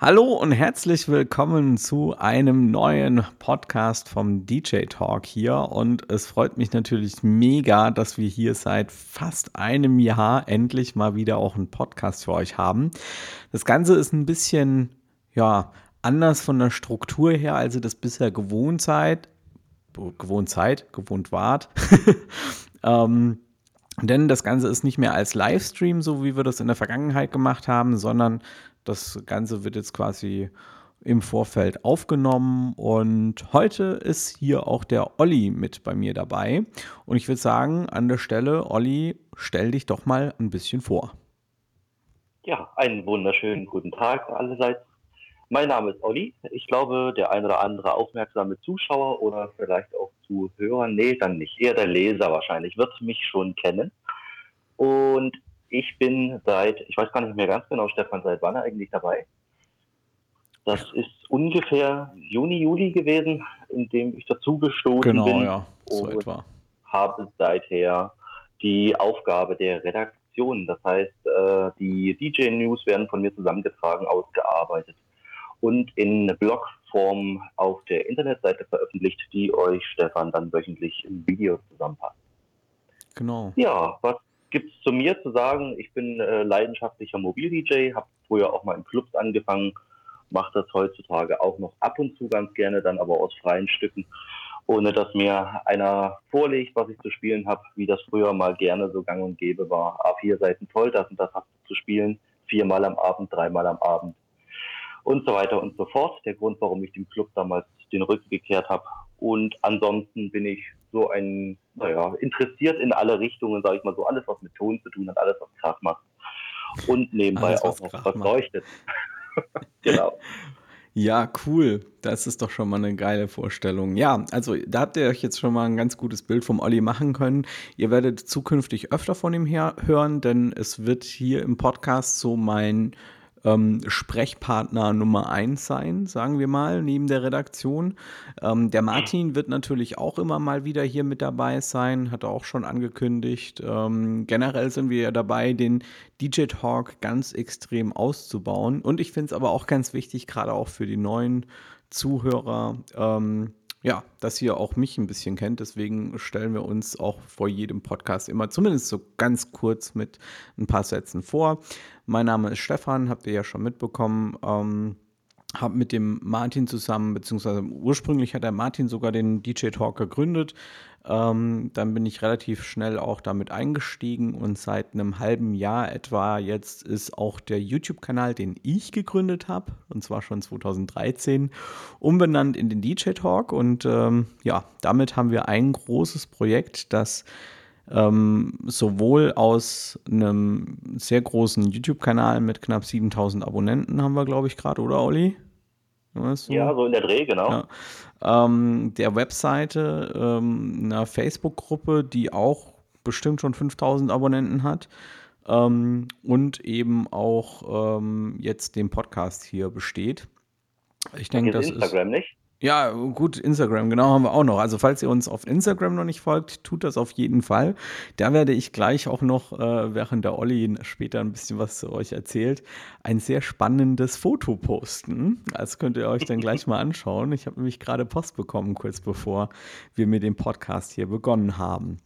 Hallo und herzlich willkommen zu einem neuen Podcast vom DJ Talk hier. Und es freut mich natürlich mega, dass wir hier seit fast einem Jahr endlich mal wieder auch einen Podcast für euch haben. Das Ganze ist ein bisschen, ja, anders von der Struktur her, als ihr das bisher gewohnt seid. Gewohnt seid, gewohnt wart. ähm, denn das Ganze ist nicht mehr als Livestream, so wie wir das in der Vergangenheit gemacht haben, sondern das Ganze wird jetzt quasi im Vorfeld aufgenommen und heute ist hier auch der Olli mit bei mir dabei. Und ich würde sagen, an der Stelle, Olli, stell dich doch mal ein bisschen vor. Ja, einen wunderschönen guten Tag allerseits. Mein Name ist Olli. Ich glaube, der ein oder andere aufmerksame Zuschauer oder vielleicht auch Zuhörer, nee, dann nicht, eher der Leser wahrscheinlich, wird mich schon kennen. Und ich bin seit, ich weiß gar nicht mehr ganz genau, Stefan, seit wann eigentlich dabei? Das ist ungefähr Juni, Juli gewesen, in dem ich dazugestoßen genau, bin. Genau, ja, so und etwa. habe seither die Aufgabe der Redaktion. Das heißt, äh, die DJ-News werden von mir zusammengetragen, ausgearbeitet und in Blogform auf der Internetseite veröffentlicht, die euch Stefan dann wöchentlich im Video zusammenpasst. Genau. Ja, was gibt es zu mir zu sagen? Ich bin äh, leidenschaftlicher Mobil-DJ, habe früher auch mal in Clubs angefangen, mache das heutzutage auch noch ab und zu ganz gerne, dann aber aus freien Stücken, ohne dass mir einer vorlegt, was ich zu spielen habe, wie das früher mal gerne so gang und gäbe war. A4 Seiten voll, das und das hast du zu spielen, viermal am Abend, dreimal am Abend und so weiter und so fort. Der Grund, warum ich dem Club damals den Rücken gekehrt habe. Und ansonsten bin ich so ein, naja, interessiert in alle Richtungen, sage ich mal so, alles, was mit Ton zu tun hat, alles, was Krach macht. Und nebenbei alles, auch noch was leuchtet. genau. Ja, cool. Das ist doch schon mal eine geile Vorstellung. Ja, also da habt ihr euch jetzt schon mal ein ganz gutes Bild vom Olli machen können. Ihr werdet zukünftig öfter von ihm her hören, denn es wird hier im Podcast so mein ähm, Sprechpartner Nummer eins sein, sagen wir mal, neben der Redaktion. Ähm, der Martin wird natürlich auch immer mal wieder hier mit dabei sein, hat er auch schon angekündigt. Ähm, generell sind wir ja dabei, den DJ Talk ganz extrem auszubauen. Und ich finde es aber auch ganz wichtig, gerade auch für die neuen Zuhörer, ähm, ja, dass ihr auch mich ein bisschen kennt. Deswegen stellen wir uns auch vor jedem Podcast immer zumindest so ganz kurz mit ein paar Sätzen vor. Mein Name ist Stefan, habt ihr ja schon mitbekommen. Ähm, habe mit dem Martin zusammen, beziehungsweise ursprünglich hat der Martin sogar den DJ Talk gegründet. Ähm, dann bin ich relativ schnell auch damit eingestiegen und seit einem halben Jahr etwa jetzt ist auch der YouTube-Kanal, den ich gegründet habe, und zwar schon 2013, umbenannt in den DJ Talk. Und ähm, ja, damit haben wir ein großes Projekt, das ähm, sowohl aus einem sehr großen YouTube-Kanal mit knapp 7000 Abonnenten haben wir, glaube ich, gerade, oder Olli? Du? Ja, so in der Dreh, genau. Ja ähm, der Webseite, ähm, einer Facebook-Gruppe, die auch bestimmt schon 5000 Abonnenten hat. Ähm, und eben auch ähm, jetzt dem Podcast hier besteht. Ich denke, das Instagram ist. nicht? Ja, gut, Instagram, genau, haben wir auch noch. Also, falls ihr uns auf Instagram noch nicht folgt, tut das auf jeden Fall. Da werde ich gleich auch noch, äh, während der Olli später ein bisschen was zu euch erzählt, ein sehr spannendes Foto posten. Das könnt ihr euch dann gleich mal anschauen. Ich habe nämlich gerade Post bekommen, kurz bevor wir mit dem Podcast hier begonnen haben.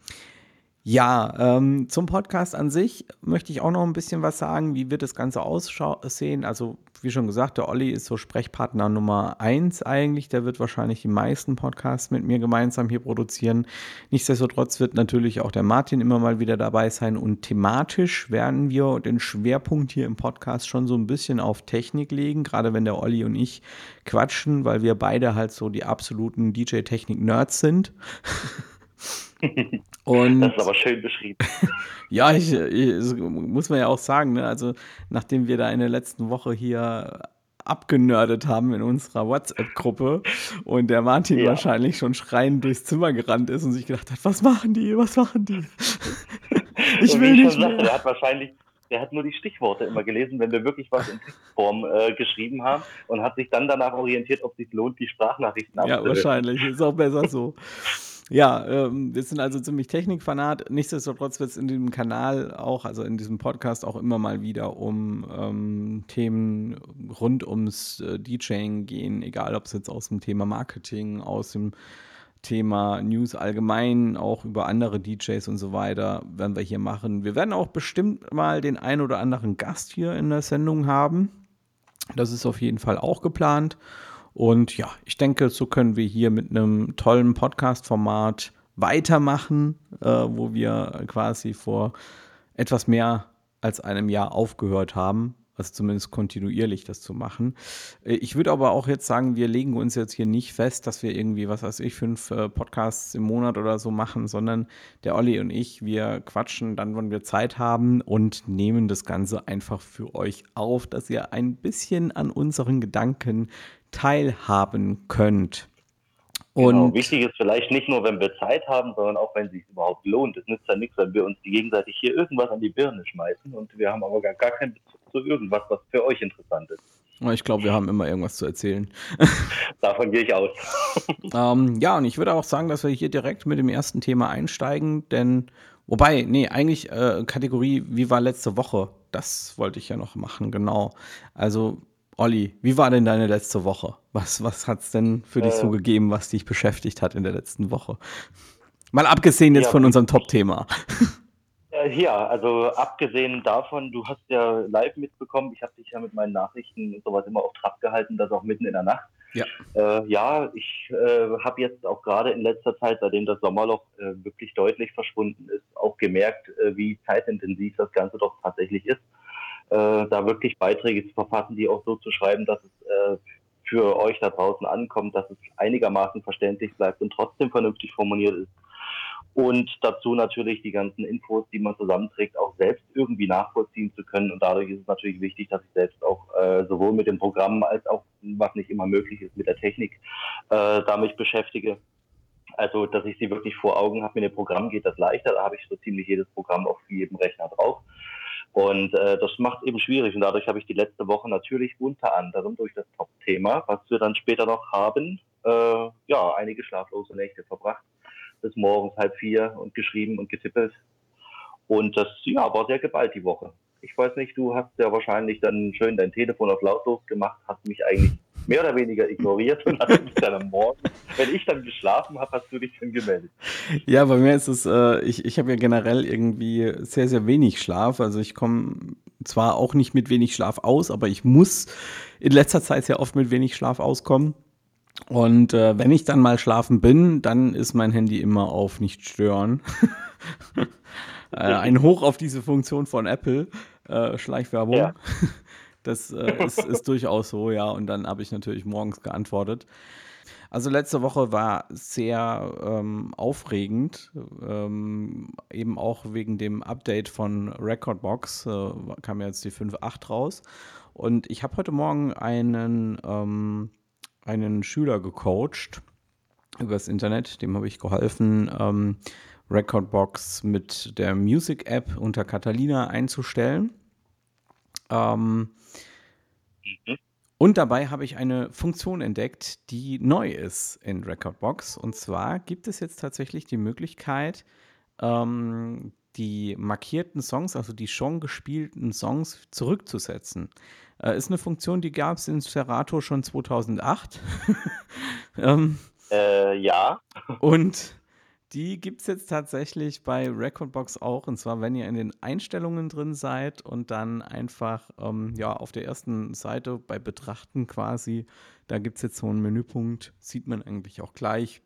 Ja, ähm, zum Podcast an sich möchte ich auch noch ein bisschen was sagen. Wie wird das Ganze aussehen? Also, wie schon gesagt, der Olli ist so Sprechpartner Nummer eins eigentlich. Der wird wahrscheinlich die meisten Podcasts mit mir gemeinsam hier produzieren. Nichtsdestotrotz wird natürlich auch der Martin immer mal wieder dabei sein. Und thematisch werden wir den Schwerpunkt hier im Podcast schon so ein bisschen auf Technik legen, gerade wenn der Olli und ich quatschen, weil wir beide halt so die absoluten DJ-Technik-Nerds sind. Und, das ist aber schön beschrieben. ja, ich, ich, muss man ja auch sagen, ne? also nachdem wir da in der letzten Woche hier abgenördet haben in unserer WhatsApp-Gruppe und der Martin ja. wahrscheinlich schon schreiend durchs Zimmer gerannt ist und sich gedacht hat, was machen die, was machen die? ich will nicht mehr. Sagte, der hat wahrscheinlich, der hat nur die Stichworte immer gelesen, wenn wir wirklich was in Textform äh, geschrieben haben und hat sich dann danach orientiert, ob es sich lohnt, die Sprachnachrichten abzuhören. Ja, wahrscheinlich. Ist auch besser so. Ja, ähm, wir sind also ziemlich Technikfanat. Nichtsdestotrotz wird es in diesem Kanal auch, also in diesem Podcast auch immer mal wieder um ähm, Themen rund ums äh, DJing gehen, egal ob es jetzt aus dem Thema Marketing, aus dem Thema News allgemein, auch über andere DJs und so weiter, werden wir hier machen. Wir werden auch bestimmt mal den ein oder anderen Gast hier in der Sendung haben. Das ist auf jeden Fall auch geplant. Und ja, ich denke, so können wir hier mit einem tollen Podcast-Format weitermachen, äh, wo wir quasi vor etwas mehr als einem Jahr aufgehört haben also zumindest kontinuierlich das zu machen. Äh, ich würde aber auch jetzt sagen, wir legen uns jetzt hier nicht fest, dass wir irgendwie, was weiß ich, fünf äh, Podcasts im Monat oder so machen, sondern der Olli und ich, wir quatschen dann, wann wir Zeit haben und nehmen das Ganze einfach für euch auf, dass ihr ein bisschen an unseren Gedanken teilhaben könnt. Genau, und genau. wichtig ist vielleicht nicht nur, wenn wir Zeit haben, sondern auch, wenn es sich überhaupt lohnt. Es nützt ja nichts, wenn wir uns gegenseitig hier irgendwas an die Birne schmeißen und wir haben aber gar, gar keinen Bezug zu irgendwas, was für euch interessant ist. Ich glaube, wir haben immer irgendwas zu erzählen. Davon gehe ich aus. ähm, ja, und ich würde auch sagen, dass wir hier direkt mit dem ersten Thema einsteigen, denn, wobei, nee, eigentlich äh, Kategorie, wie war letzte Woche? Das wollte ich ja noch machen, genau. Also, Olli, wie war denn deine letzte Woche? Was, was hat es denn für äh, dich so äh. gegeben, was dich beschäftigt hat in der letzten Woche? Mal abgesehen jetzt ja, von unserem Top-Thema. Ja, also abgesehen davon, du hast ja live mitbekommen, ich habe dich ja mit meinen Nachrichten und sowas immer auf Trab gehalten, das auch mitten in der Nacht. Ja, äh, ja ich äh, habe jetzt auch gerade in letzter Zeit, seitdem das Sommerloch äh, wirklich deutlich verschwunden ist, auch gemerkt, äh, wie zeitintensiv das Ganze doch tatsächlich ist, äh, da wirklich Beiträge zu verfassen, die auch so zu schreiben, dass es äh, für euch da draußen ankommt, dass es einigermaßen verständlich bleibt und trotzdem vernünftig formuliert ist und dazu natürlich die ganzen Infos, die man zusammenträgt, auch selbst irgendwie nachvollziehen zu können. Und dadurch ist es natürlich wichtig, dass ich selbst auch äh, sowohl mit dem Programm als auch, was nicht immer möglich ist, mit der Technik äh, damit beschäftige. Also, dass ich sie wirklich vor Augen habe. Mit dem Programm geht das leichter. Da habe ich so ziemlich jedes Programm auf jedem Rechner drauf. Und äh, das macht eben schwierig. Und dadurch habe ich die letzte Woche natürlich unter anderem durch das Top-Thema, was wir dann später noch haben, äh, ja, einige schlaflose Nächte verbracht bis morgens halb vier und geschrieben und getippelt. Und das ja, war sehr geballt die Woche. Ich weiß nicht, du hast ja wahrscheinlich dann schön dein Telefon auf lautlos gemacht, hast mich eigentlich mehr oder weniger ignoriert und hast mich dann am Morgen, wenn ich dann geschlafen habe, hast du dich dann gemeldet. Ja, bei mir ist es, äh, ich, ich habe ja generell irgendwie sehr, sehr wenig Schlaf. Also ich komme zwar auch nicht mit wenig Schlaf aus, aber ich muss in letzter Zeit sehr oft mit wenig Schlaf auskommen. Und äh, wenn ich dann mal schlafen bin, dann ist mein Handy immer auf nicht stören. äh, ein Hoch auf diese Funktion von Apple, äh, Schleichwerbung. Ja. Das äh, ist, ist durchaus so, ja. Und dann habe ich natürlich morgens geantwortet. Also letzte Woche war sehr ähm, aufregend, ähm, eben auch wegen dem Update von Recordbox, äh, kam jetzt die 5.8 raus. Und ich habe heute Morgen einen ähm, einen Schüler gecoacht übers Internet, dem habe ich geholfen, ähm, Recordbox mit der Music App unter Catalina einzustellen. Ähm, mhm. Und dabei habe ich eine Funktion entdeckt, die neu ist in Recordbox. Und zwar gibt es jetzt tatsächlich die Möglichkeit, ähm, die markierten Songs, also die schon gespielten Songs, zurückzusetzen. Äh, ist eine Funktion, die gab es in Serato schon 2008. ähm, äh, ja. Und die gibt es jetzt tatsächlich bei Recordbox auch. Und zwar, wenn ihr in den Einstellungen drin seid und dann einfach ähm, ja, auf der ersten Seite bei Betrachten quasi, da gibt es jetzt so einen Menüpunkt, sieht man eigentlich auch gleich,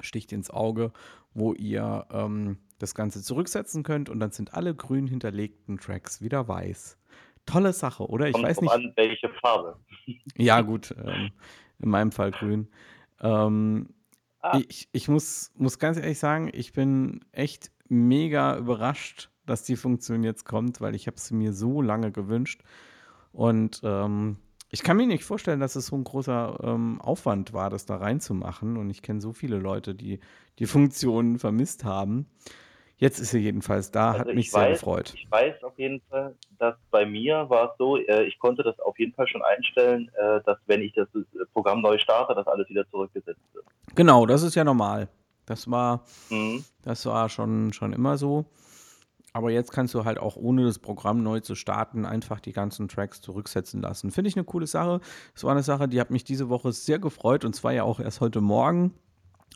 sticht ins Auge, wo ihr ähm, das Ganze zurücksetzen könnt und dann sind alle grün hinterlegten Tracks wieder weiß. Tolle Sache, oder? Ich Kommt weiß nicht. An, welche Farbe. Ja, gut. Ähm, in meinem Fall grün. Ähm, ah. ich, ich muss, muss ganz ehrlich sagen, ich bin echt mega überrascht, dass die Funktion jetzt kommt, weil ich habe sie mir so lange gewünscht. Und ähm, ich kann mir nicht vorstellen, dass es so ein großer ähm, Aufwand war, das da reinzumachen. Und ich kenne so viele Leute, die die Funktion vermisst haben. Jetzt ist sie jedenfalls da, also hat mich sehr weiß, gefreut. Ich weiß auf jeden Fall, dass bei mir war es so, äh, ich konnte das auf jeden Fall schon einstellen, äh, dass wenn ich das Programm neu starte, dass alles wieder zurückgesetzt wird. Genau, das ist ja normal. Das war, mhm. das war schon, schon immer so. Aber jetzt kannst du halt auch ohne das Programm neu zu starten einfach die ganzen Tracks zurücksetzen lassen. Finde ich eine coole Sache. Das war eine Sache, die hat mich diese Woche sehr gefreut und zwar ja auch erst heute Morgen.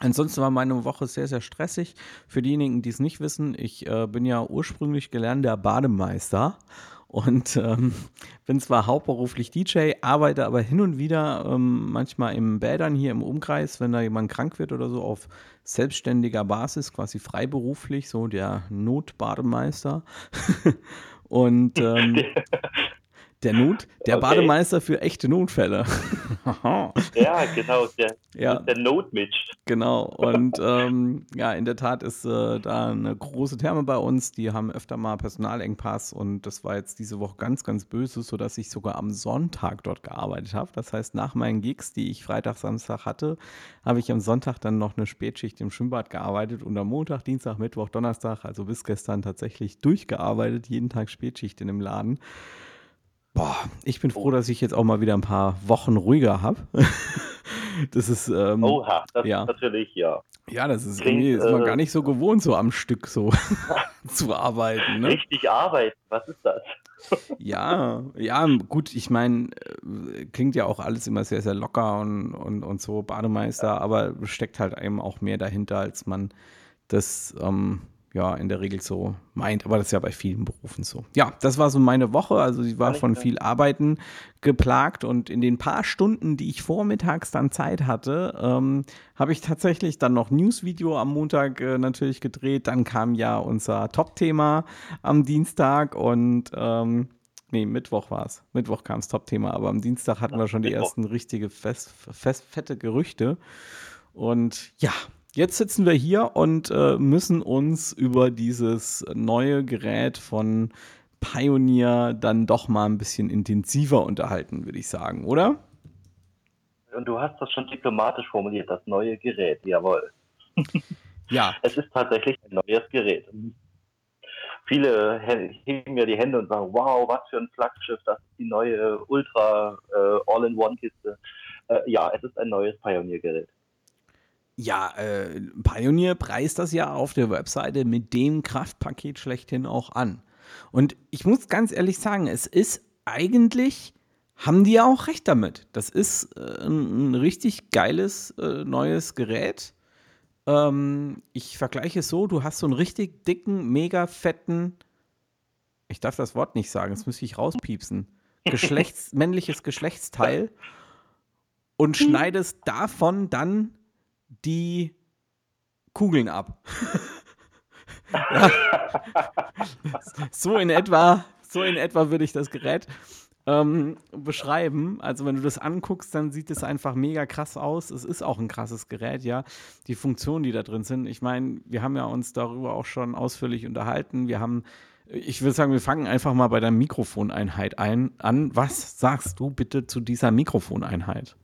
Ansonsten war meine Woche sehr, sehr stressig. Für diejenigen, die es nicht wissen, ich äh, bin ja ursprünglich gelernter Bademeister und ähm, bin zwar hauptberuflich DJ, arbeite aber hin und wieder ähm, manchmal im Bädern hier im Umkreis, wenn da jemand krank wird oder so, auf selbstständiger Basis, quasi freiberuflich, so der Notbademeister. und ähm, Der Not, der okay. Bademeister für echte Notfälle. ja, genau, der, ja. der Notmitch. Genau, und ähm, ja, in der Tat ist äh, da eine große Therme bei uns. Die haben öfter mal Personalengpass und das war jetzt diese Woche ganz, ganz böse, sodass ich sogar am Sonntag dort gearbeitet habe. Das heißt, nach meinen Gigs, die ich Freitag, Samstag hatte, habe ich am Sonntag dann noch eine Spätschicht im Schwimmbad gearbeitet und am Montag, Dienstag, Mittwoch, Donnerstag, also bis gestern tatsächlich durchgearbeitet, jeden Tag Spätschicht in dem Laden. Boah, ich bin froh, dass ich jetzt auch mal wieder ein paar Wochen ruhiger habe. das ist. Ähm, Oha, das ja. ist natürlich, ja. Ja, das ist Klingt, irgendwie, ist man äh, gar nicht so gewohnt, so am Stück so zu arbeiten. Ne? Richtig arbeiten, was ist das? ja, ja, gut, ich meine, äh, klingt ja auch alles immer sehr, sehr locker und, und, und so, Bademeister, ja. aber steckt halt eben auch mehr dahinter, als man das ähm, ja in der Regel so meint, aber das ist ja bei vielen Berufen so. Ja, das war so meine Woche, also sie war von viel Arbeiten geplagt und in den paar Stunden, die ich vormittags dann Zeit hatte, ähm, habe ich tatsächlich dann noch Newsvideo am Montag äh, natürlich gedreht, dann kam ja unser Top-Thema am Dienstag und ähm, Nee, Mittwoch war es. Mittwoch kam das Top-Thema, aber am Dienstag hatten wir schon die ersten richtige fest, fest, fette Gerüchte. Und ja, Jetzt sitzen wir hier und äh, müssen uns über dieses neue Gerät von Pioneer dann doch mal ein bisschen intensiver unterhalten, würde ich sagen, oder? Und du hast das schon diplomatisch formuliert, das neue Gerät, jawohl. Ja. Es ist tatsächlich ein neues Gerät. Viele heben ja die Hände und sagen, wow, was für ein Flaggschiff, das ist die neue Ultra äh, All-in-One-Kiste. Äh, ja, es ist ein neues Pioneer-Gerät. Ja, äh, Pioneer preist das ja auf der Webseite mit dem Kraftpaket schlechthin auch an. Und ich muss ganz ehrlich sagen, es ist eigentlich, haben die ja auch recht damit. Das ist äh, ein, richtig geiles äh, neues Gerät. Ähm, ich vergleiche es so, du hast so einen richtig dicken, mega fetten, ich darf das Wort nicht sagen, das müsste ich rauspiepsen, Geschlechts, männliches Geschlechtsteil und schneidest davon dann die Kugeln ab. So in etwa, so in etwa würde ich das Gerät ähm, beschreiben. Also wenn du das anguckst, dann sieht es einfach mega krass aus. Es ist auch ein krasses Gerät, ja. Die Funktionen, die da drin sind. Ich meine, wir haben ja uns darüber auch schon ausführlich unterhalten. Wir haben, ich würde sagen, wir fangen einfach mal bei der Mikrofoneinheit ein, an. Was sagst du bitte zu dieser Mikrofoneinheit?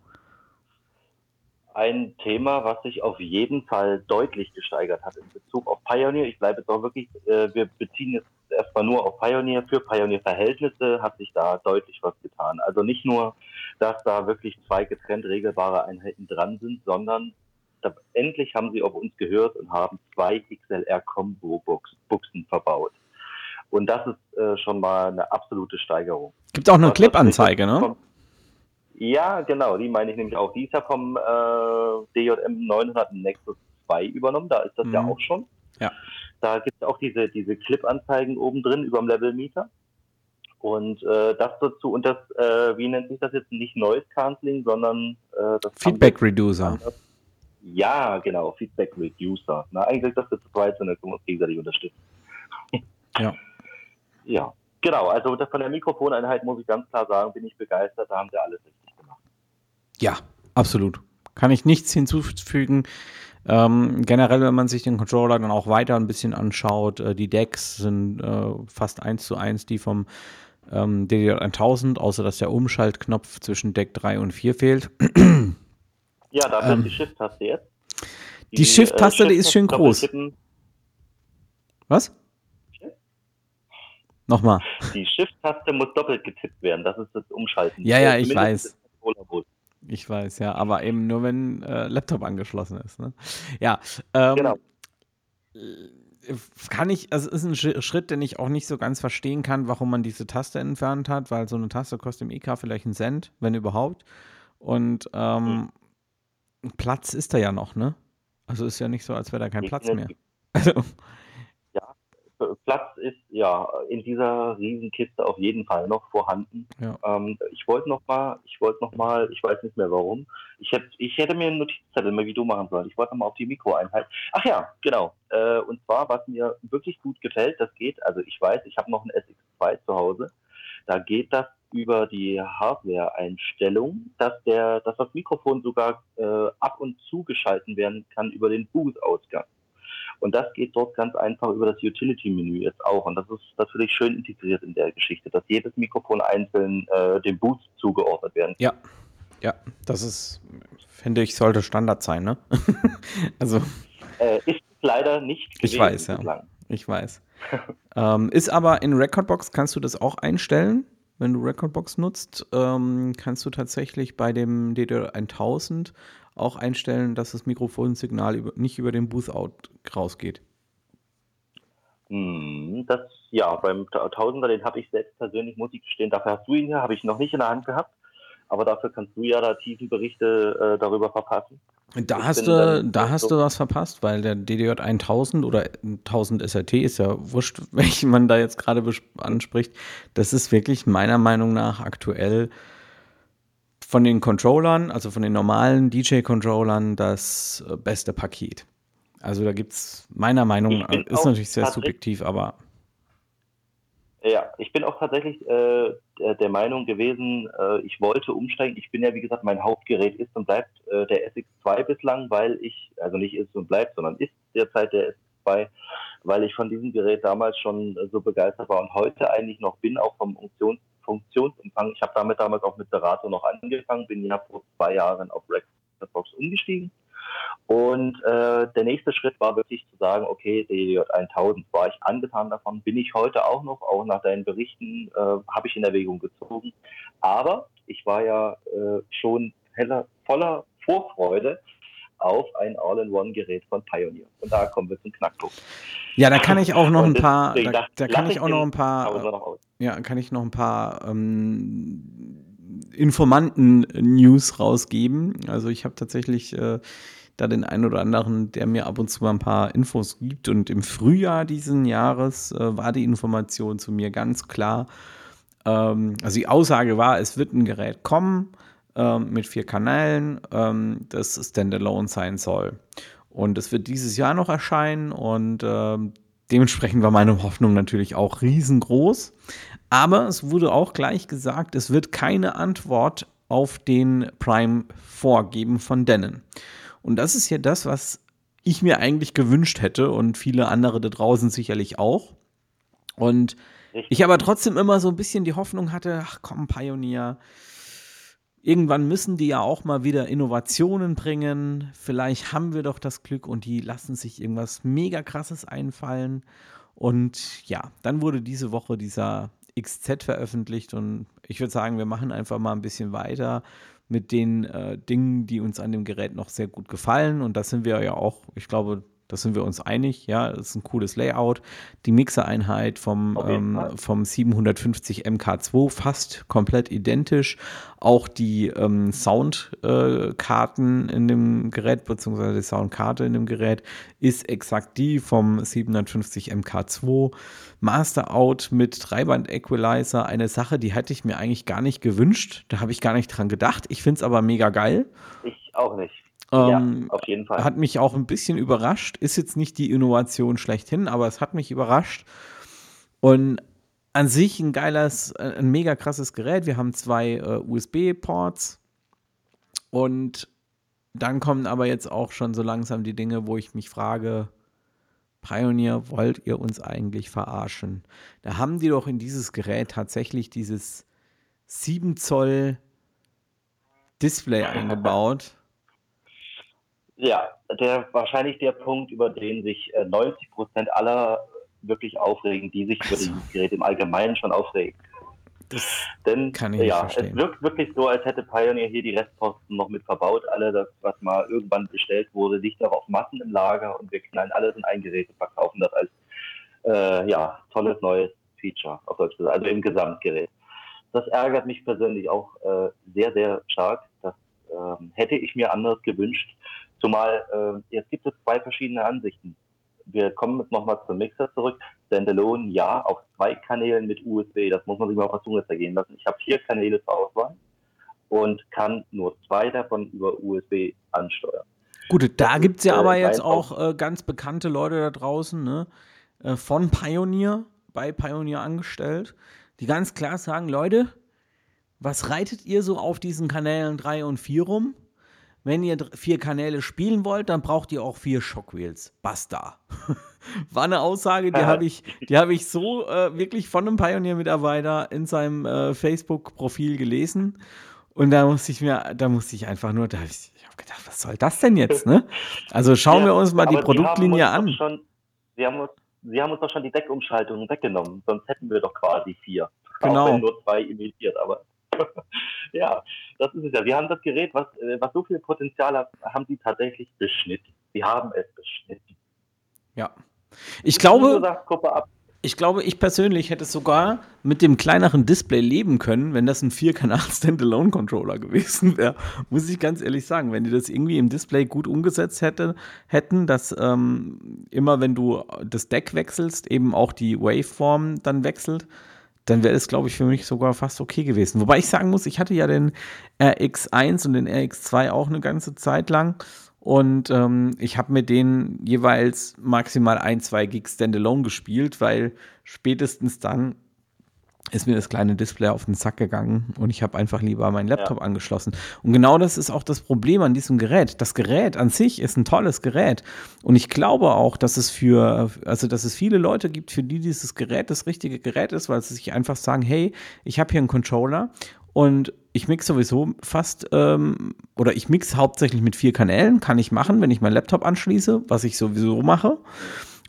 Ein Thema, was sich auf jeden Fall deutlich gesteigert hat in Bezug auf Pioneer. Ich bleibe jetzt auch wirklich, äh, wir beziehen jetzt erstmal nur auf Pioneer. Für Pioneer-Verhältnisse hat sich da deutlich was getan. Also nicht nur, dass da wirklich zwei getrennt regelbare Einheiten dran sind, sondern da, endlich haben sie auf uns gehört und haben zwei XLR-Combo-Buchsen verbaut. Und das ist äh, schon mal eine absolute Steigerung. Gibt auch eine Clip-Anzeige, ne? Ja, genau, die meine ich nämlich auch. Die ist ja vom äh, DJM 900 Nexus 2 übernommen, da ist das mhm. ja auch schon. Ja. Da gibt es auch diese, diese Clip-Anzeigen oben drin über dem Level-Meter. Und äh, das dazu, und das, äh, wie nennt sich das jetzt? Nicht Noise Cancelling, sondern äh, das Feedback Reducer. Ja, genau, Feedback Reducer. Na, eigentlich das ist zweit, und dann können wir uns gegenseitig unterstützen. ja. Ja, genau. Also von der Mikrofoneinheit muss ich ganz klar sagen, bin ich begeistert. Da haben sie alles richtig ja, absolut. Kann ich nichts hinzufügen. Ähm, generell, wenn man sich den Controller dann auch weiter ein bisschen anschaut, äh, die Decks sind äh, fast eins zu eins die vom ähm, DDR1000, außer dass der Umschaltknopf zwischen Deck 3 und 4 fehlt. Ja, da ähm, die Shift-Taste jetzt. Die, die Shift-Taste, äh, die ist schön groß. Was? Nochmal. Die Shift-Taste muss doppelt getippt werden, das ist das Umschalten. Ja, ja, ich weiß. Ich weiß, ja, aber eben nur, wenn äh, Laptop angeschlossen ist. Ne? Ja, ähm, genau. Äh, kann ich, also es ist ein Schritt, den ich auch nicht so ganz verstehen kann, warum man diese Taste entfernt hat, weil so eine Taste kostet im IK vielleicht einen Cent, wenn überhaupt. Und ähm, mhm. Platz ist da ja noch, ne? Also ist ja nicht so, als wäre da kein Platz mehr. Also, Platz ist ja in dieser Riesenkiste auf jeden Fall noch vorhanden. Ja. Ähm, ich wollte noch mal, ich wollte noch mal, ich weiß nicht mehr warum. Ich hätte, ich hätte mir einen Notizzettel mal wie du machen sollen. Ich wollte noch mal auf die Mikroeinheit. Ach ja, genau. Äh, und zwar, was mir wirklich gut gefällt, das geht. Also ich weiß, ich habe noch einen SX2 zu Hause. Da geht das über die Hardware-Einstellung, dass der, dass das Mikrofon sogar äh, ab und zu geschalten werden kann über den Booth-Ausgang. Und das geht dort ganz einfach über das Utility-Menü jetzt auch. Und das ist natürlich schön integriert in der Geschichte, dass jedes Mikrofon einzeln äh, dem Boost zugeordnet werden kann. Ja, ja, das ist, finde ich, sollte Standard sein, ne? also. Äh, ist leider nicht. Ich weiß, ja. Lang. Ich weiß. ähm, ist aber in Recordbox, kannst du das auch einstellen? Wenn du Recordbox nutzt, ähm, kannst du tatsächlich bei dem DDR1000 auch einstellen, dass das Mikrofonsignal nicht über den Booth-Out rausgeht. Hm, das, ja, beim Tausender, den habe ich selbst persönlich, muss ich gestehen, dafür hast du ihn ja, habe ich noch nicht in der Hand gehabt. Aber dafür kannst du ja da tiefen Berichte äh, darüber verpassen. Da hast, du, da hast du was verpasst, weil der DDJ 1000 oder 1000 SRT ist ja wurscht, welchen man da jetzt gerade anspricht. Das ist wirklich meiner Meinung nach aktuell von den Controllern, also von den normalen DJ-Controllern, das äh, beste Paket. Also da gibt es meiner Meinung nach, ist natürlich sehr subjektiv, aber. Ja, ich bin auch tatsächlich äh, der Meinung gewesen, äh, ich wollte umsteigen. Ich bin ja, wie gesagt, mein Hauptgerät ist und bleibt äh, der SX2 bislang, weil ich, also nicht ist und bleibt, sondern ist derzeit der SX2, weil ich von diesem Gerät damals schon so begeistert war und heute eigentlich noch bin, auch vom Funktions Funktionsumfang. Ich habe damit damals auch mit Serato noch angefangen, bin ja vor zwei Jahren auf Recordbox umgestiegen. Und äh, der nächste Schritt war wirklich zu sagen, okay, DJ 1000 war ich angetan davon, bin ich heute auch noch, auch nach deinen Berichten äh, habe ich in Erwägung gezogen. Aber ich war ja äh, schon heller, voller Vorfreude auf ein All-in-One-Gerät von Pioneer. Und da kommen wir zum Knackpunkt. Ja, da kann ich auch noch ein paar, da, da kann ich auch noch ein paar, ja, kann ich noch ein paar ähm, Informanten-News rausgeben. Also ich habe tatsächlich äh, da den einen oder anderen, der mir ab und zu mal ein paar Infos gibt. Und im Frühjahr diesen Jahres äh, war die Information zu mir ganz klar. Ähm, also die Aussage war, es wird ein Gerät kommen ähm, mit vier Kanälen, ähm, das Standalone sein soll. Und es wird dieses Jahr noch erscheinen und ähm, dementsprechend war meine Hoffnung natürlich auch riesengroß. Aber es wurde auch gleich gesagt, es wird keine Antwort auf den Prime vorgeben von Denon. Und das ist ja das, was ich mir eigentlich gewünscht hätte und viele andere da draußen sicherlich auch. Und ich aber trotzdem immer so ein bisschen die Hoffnung hatte, ach komm, Pioneer, Irgendwann müssen die ja auch mal wieder Innovationen bringen. Vielleicht haben wir doch das Glück und die lassen sich irgendwas mega krasses einfallen. Und ja, dann wurde diese Woche dieser XZ veröffentlicht und ich würde sagen, wir machen einfach mal ein bisschen weiter mit den äh, Dingen, die uns an dem Gerät noch sehr gut gefallen. Und das sind wir ja auch, ich glaube, da sind wir uns einig. Ja, das ist ein cooles Layout. Die Mixereinheit vom, ähm, vom 750 MK2 fast komplett identisch. Auch die ähm, Soundkarten äh, in dem Gerät, beziehungsweise die Soundkarte in dem Gerät, ist exakt die vom 750 MK2. Master Out mit Dreiband Equalizer, eine Sache, die hätte ich mir eigentlich gar nicht gewünscht. Da habe ich gar nicht dran gedacht. Ich finde es aber mega geil. Ich auch nicht. Ähm, ja, auf jeden Fall. Hat mich auch ein bisschen überrascht. Ist jetzt nicht die Innovation schlechthin, aber es hat mich überrascht. Und an sich ein geiles, äh, ein mega krasses Gerät. Wir haben zwei äh, USB-Ports und dann kommen aber jetzt auch schon so langsam die Dinge, wo ich mich frage, Pioneer, wollt ihr uns eigentlich verarschen? Da haben die doch in dieses Gerät tatsächlich dieses 7 Zoll Display eingebaut. Ja, der wahrscheinlich der Punkt, über den sich 90 äh, Prozent aller wirklich aufregen, die sich über dieses Gerät im Allgemeinen schon aufregen. Das Denn kann ich ja, verstehen. es wirkt wirklich so, als hätte Pioneer hier die Restposten noch mit verbaut. Alle das, was mal irgendwann bestellt wurde, liegt auch auf Massen im Lager und wir knallen alles in ein Gerät und verkaufen das als äh, ja, tolles neues Feature auf Deutsch gesagt, also im Gesamtgerät. Das ärgert mich persönlich auch äh, sehr, sehr stark. Das äh, hätte ich mir anders gewünscht. Zumal äh, jetzt gibt es zwei verschiedene Ansichten. Wir kommen jetzt nochmal zum Mixer zurück. Standalone, ja, auf zwei Kanälen mit USB. Das muss man sich mal auf der Zunge zergehen lassen. Ich habe vier Kanäle zur Auswahl und kann nur zwei davon über USB ansteuern. Gut, da gibt es ja äh, aber jetzt auch äh, ganz bekannte Leute da draußen, ne? Äh, von Pioneer, bei Pioneer angestellt, die ganz klar sagen, Leute, was reitet ihr so auf diesen Kanälen 3 und 4 rum? Wenn ihr vier Kanäle spielen wollt, dann braucht ihr auch vier Shockwheels. Basta. War eine Aussage, die habe ich, hab ich so äh, wirklich von einem Pioneer-Mitarbeiter in seinem äh, Facebook-Profil gelesen. Und da musste ich mir, da musste ich einfach nur, da habe ich, ich habe gedacht, was soll das denn jetzt, ne? Also schauen ja, wir uns mal die Produktlinie an. Schon, sie, haben uns, sie haben uns doch schon die Deckumschaltung weggenommen, sonst hätten wir doch quasi vier. Genau. Auch wenn nur zwei imitiert, aber ja, das ist es ja. Wir haben das Gerät, was, äh, was so viel Potenzial hat, haben sie tatsächlich beschnitten. Sie haben es beschnitten. Ja. Ich glaube, ich glaube, ich persönlich hätte sogar mit dem kleineren Display leben können, wenn das ein 4-Kanal-Standalone-Controller gewesen wäre. Muss ich ganz ehrlich sagen, wenn die das irgendwie im Display gut umgesetzt hätte, hätten, dass ähm, immer wenn du das Deck wechselst, eben auch die Waveform dann wechselt dann wäre es, glaube ich, für mich sogar fast okay gewesen. Wobei ich sagen muss, ich hatte ja den RX1 und den RX2 auch eine ganze Zeit lang. Und ähm, ich habe mit denen jeweils maximal ein, zwei Gig Standalone gespielt, weil spätestens dann ist mir das kleine Display auf den Sack gegangen und ich habe einfach lieber meinen Laptop ja. angeschlossen. Und genau das ist auch das Problem an diesem Gerät. Das Gerät an sich ist ein tolles Gerät und ich glaube auch, dass es für also dass es viele Leute gibt, für die dieses Gerät das richtige Gerät ist, weil sie sich einfach sagen, hey, ich habe hier einen Controller und ich mix sowieso fast ähm, oder ich mix hauptsächlich mit vier Kanälen, kann ich machen, wenn ich meinen Laptop anschließe, was ich sowieso mache.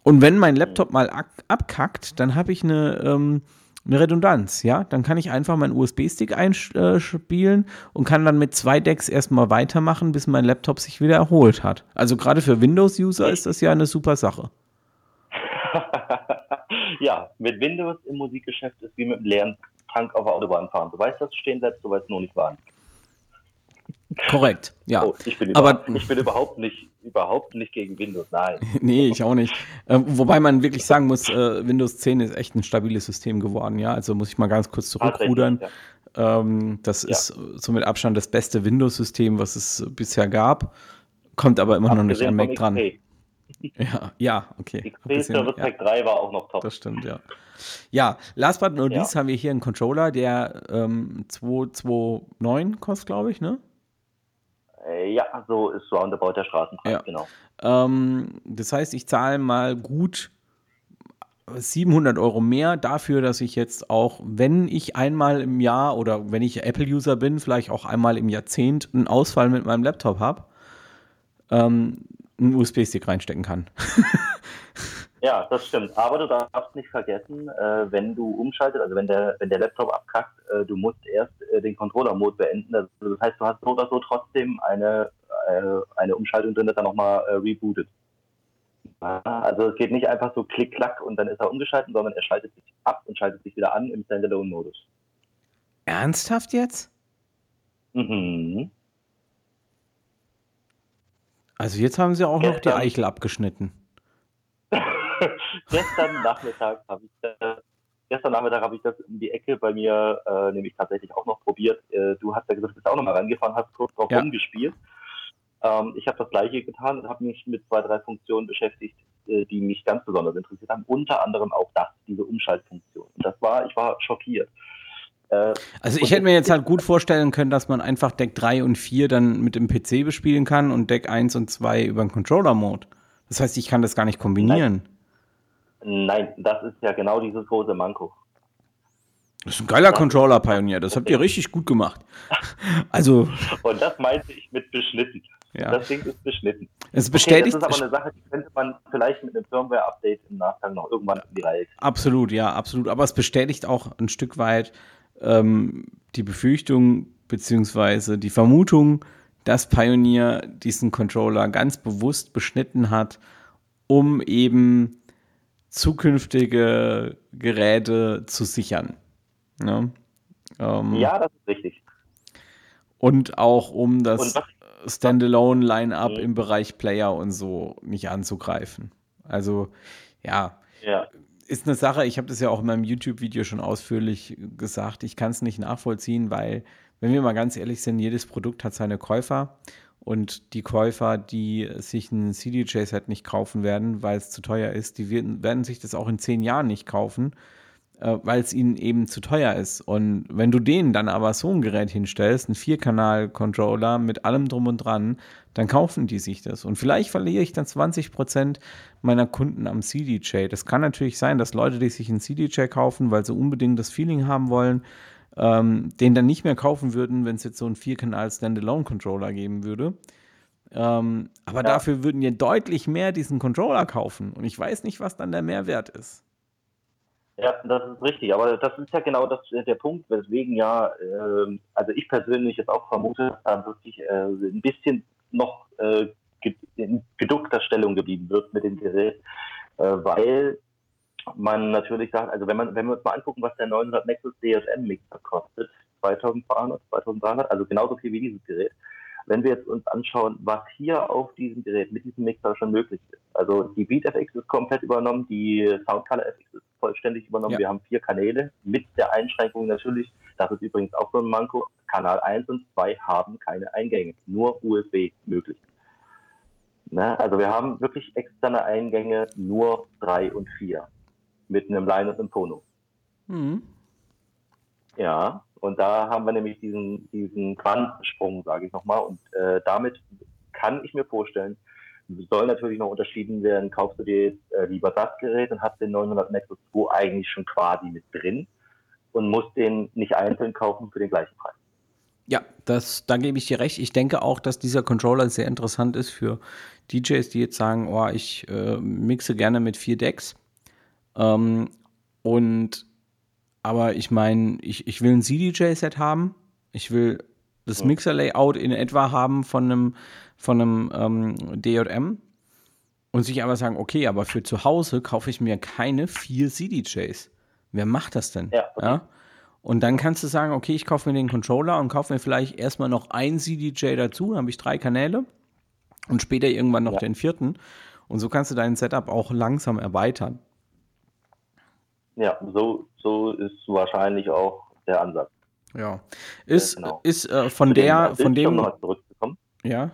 Und wenn mein Laptop mal abkackt, dann habe ich eine ähm, eine Redundanz, ja. Dann kann ich einfach meinen USB-Stick einspielen und kann dann mit zwei Decks erstmal weitermachen, bis mein Laptop sich wieder erholt hat. Also gerade für Windows-User ist das ja eine super Sache. ja, mit Windows im Musikgeschäft ist wie mit einem leeren Tank auf der Autobahn fahren. Du weißt, dass du stehen bleibst, du weißt nur nicht wann. Korrekt, ja. Oh, ich, bin Aber, ich bin überhaupt nicht, überhaupt nicht gegen Windows, nein. nee, ich auch nicht. Ähm, wobei man wirklich sagen muss, äh, Windows 10 ist echt ein stabiles System geworden, ja. Also muss ich mal ganz kurz zurückrudern. Ja. Ähm, das ja. ist so mit Abstand das beste Windows-System, was es bisher gab. Kommt aber immer Abgesehen noch nicht an Mac dran. Ja, ja, okay. XP Service Pack 3 war auch noch top. Das stimmt, ja. Ja, last but not least haben wir hier einen Controller, der ähm, 229 kostet, glaube ich, ne? Äh, ja, so ist roundabout der Straßenpreis, ja. genau. Ähm, das heißt, ich zahle mal gut 700 Euro mehr dafür, dass ich jetzt auch, wenn ich einmal im Jahr oder wenn ich Apple-User bin, vielleicht auch einmal im Jahrzehnt einen Ausfall mit meinem Laptop habe, ähm, einen USB-Stick reinstecken kann. Ja, das stimmt. Aber du darfst nicht vergessen, äh, wenn du umschaltest, also wenn der, wenn der Laptop abkackt, äh, du musst erst äh, den Controller-Mode beenden. Also das heißt, du hast so oder so trotzdem eine, äh, eine Umschaltung drin, dass er nochmal äh, rebootet. Also es geht nicht einfach so klick-klack und dann ist er umgeschaltet, sondern er schaltet sich ab und schaltet sich wieder an im Standalone-Modus. Ernsthaft jetzt? Mhm. Also jetzt haben sie auch Gestern, noch die Eichel abgeschnitten. gestern Nachmittag habe ich das, gestern Nachmittag habe ich das in die Ecke bei mir äh, nämlich tatsächlich auch noch probiert. Äh, du hast ja gesagt, du bist auch noch mal rangefahren, hast kurz drauf ja. rumgespielt. Ähm, ich habe das gleiche getan und habe mich mit zwei, drei Funktionen beschäftigt, äh, die mich ganz besonders interessiert haben. Unter anderem auch das, diese Umschaltfunktion. Und das war, ich war schockiert. Äh, also ich hätte mir jetzt halt gut vorstellen können, dass man einfach Deck 3 und 4 dann mit dem PC bespielen kann und Deck 1 und 2 über den Controller-Mode. Das heißt, ich kann das gar nicht kombinieren. Nein. Nein, das ist ja genau dieses große Manko. Das ist ein geiler Controller, Pioneer. Das habt ihr richtig gut gemacht. Also. Und das meinte ich mit beschnitten. Ja. Das Ding ist beschnitten. Es bestätigt. Okay, das ist aber eine Sache, die könnte man vielleicht mit einem Firmware-Update im Nachgang noch irgendwann in die Reihe kriegen. Absolut, ja, absolut. Aber es bestätigt auch ein Stück weit ähm, die Befürchtung beziehungsweise die Vermutung, dass Pioneer diesen Controller ganz bewusst beschnitten hat, um eben zukünftige Geräte zu sichern. Ne? Ähm, ja, das ist richtig. Und auch um das Standalone-Line-Up mhm. im Bereich Player und so nicht anzugreifen. Also, ja. ja. Ist eine Sache, ich habe das ja auch in meinem YouTube-Video schon ausführlich gesagt. Ich kann es nicht nachvollziehen, weil, wenn wir mal ganz ehrlich sind, jedes Produkt hat seine Käufer. Und die Käufer, die sich ein CDJ-Set nicht kaufen werden, weil es zu teuer ist, die werden, sich das auch in zehn Jahren nicht kaufen, äh, weil es ihnen eben zu teuer ist. Und wenn du denen dann aber so ein Gerät hinstellst, einen Vierkanal-Controller mit allem drum und dran, dann kaufen die sich das. Und vielleicht verliere ich dann 20 Prozent meiner Kunden am CDJ. Das kann natürlich sein, dass Leute, die sich einen CDJ kaufen, weil sie unbedingt das Feeling haben wollen, ähm, den dann nicht mehr kaufen würden, wenn es jetzt so einen Vierkanal Standalone-Controller geben würde. Ähm, aber ja. dafür würden ja deutlich mehr diesen Controller kaufen. Und ich weiß nicht, was dann der Mehrwert ist. Ja, das ist richtig. Aber das ist ja genau das, der Punkt, weswegen ja, äh, also ich persönlich jetzt auch vermute, dass da wirklich äh, ein bisschen noch äh, in geduckter Stellung geblieben wird mit dem Gerät, äh, weil man natürlich sagt, also wenn man, wenn wir uns mal angucken, was der 900 Nexus DSM Mixer kostet, 2200, 2300, also genauso viel wie dieses Gerät, wenn wir jetzt uns anschauen, was hier auf diesem Gerät mit diesem Mixer schon möglich ist. Also die BeatFX ist komplett übernommen, die Soundcolor FX ist vollständig übernommen. Ja. Wir haben vier Kanäle mit der Einschränkung natürlich, das ist übrigens auch so ein Manko, Kanal 1 und 2 haben keine Eingänge, nur USB möglich. Ne? Also wir haben wirklich externe Eingänge, nur 3 und 4 mit einem Line und einem Phono. Mhm. Ja, und da haben wir nämlich diesen, diesen Quantensprung, sage ich nochmal. Und äh, damit kann ich mir vorstellen, soll natürlich noch unterschieden werden, kaufst du dir jetzt äh, lieber das Gerät und hast den 900 Nexus 2 eigentlich schon quasi mit drin und musst den nicht einzeln kaufen für den gleichen Preis. Ja, das, da gebe ich dir recht. Ich denke auch, dass dieser Controller sehr interessant ist für DJs, die jetzt sagen, oh, ich äh, mixe gerne mit vier Decks. Ähm, und aber ich meine, ich, ich will ein CDJ-Set haben. Ich will das Mixer-Layout in etwa haben von einem, von einem ähm, DJM. Und sich aber sagen, okay, aber für zu Hause kaufe ich mir keine vier CDJs. Wer macht das denn? Ja. ja? Und dann kannst du sagen, okay, ich kaufe mir den Controller und kaufe mir vielleicht erstmal noch ein CDJ dazu, dann habe ich drei Kanäle und später irgendwann noch ja. den vierten. Und so kannst du dein Setup auch langsam erweitern. Ja, so, so ist wahrscheinlich auch der Ansatz. Ja. Ist, ja, genau. ist äh, von Zu der, von dem. Noch zurückzukommen. Ja.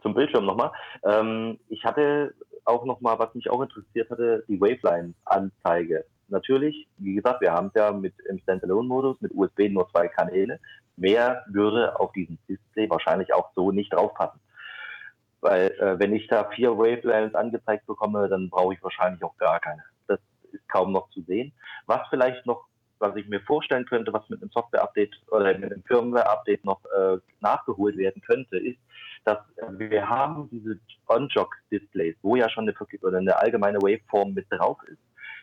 Zum Bildschirm nochmal. Ähm, ich hatte auch nochmal, was mich auch interessiert hatte, die Waveline-Anzeige. Natürlich, wie gesagt, wir haben es ja mit im Standalone-Modus mit USB nur zwei Kanäle. Mehr würde auf diesem Display wahrscheinlich auch so nicht draufpassen. Weil äh, wenn ich da vier Wavelengths angezeigt bekomme, dann brauche ich wahrscheinlich auch gar keine. Das ist kaum noch zu sehen. Was vielleicht noch, was ich mir vorstellen könnte, was mit einem Software-Update oder mit einem Firmware-Update noch äh, nachgeholt werden könnte, ist, dass wir haben diese On-Jog-Displays, wo ja schon eine, eine allgemeine Waveform mit drauf ist,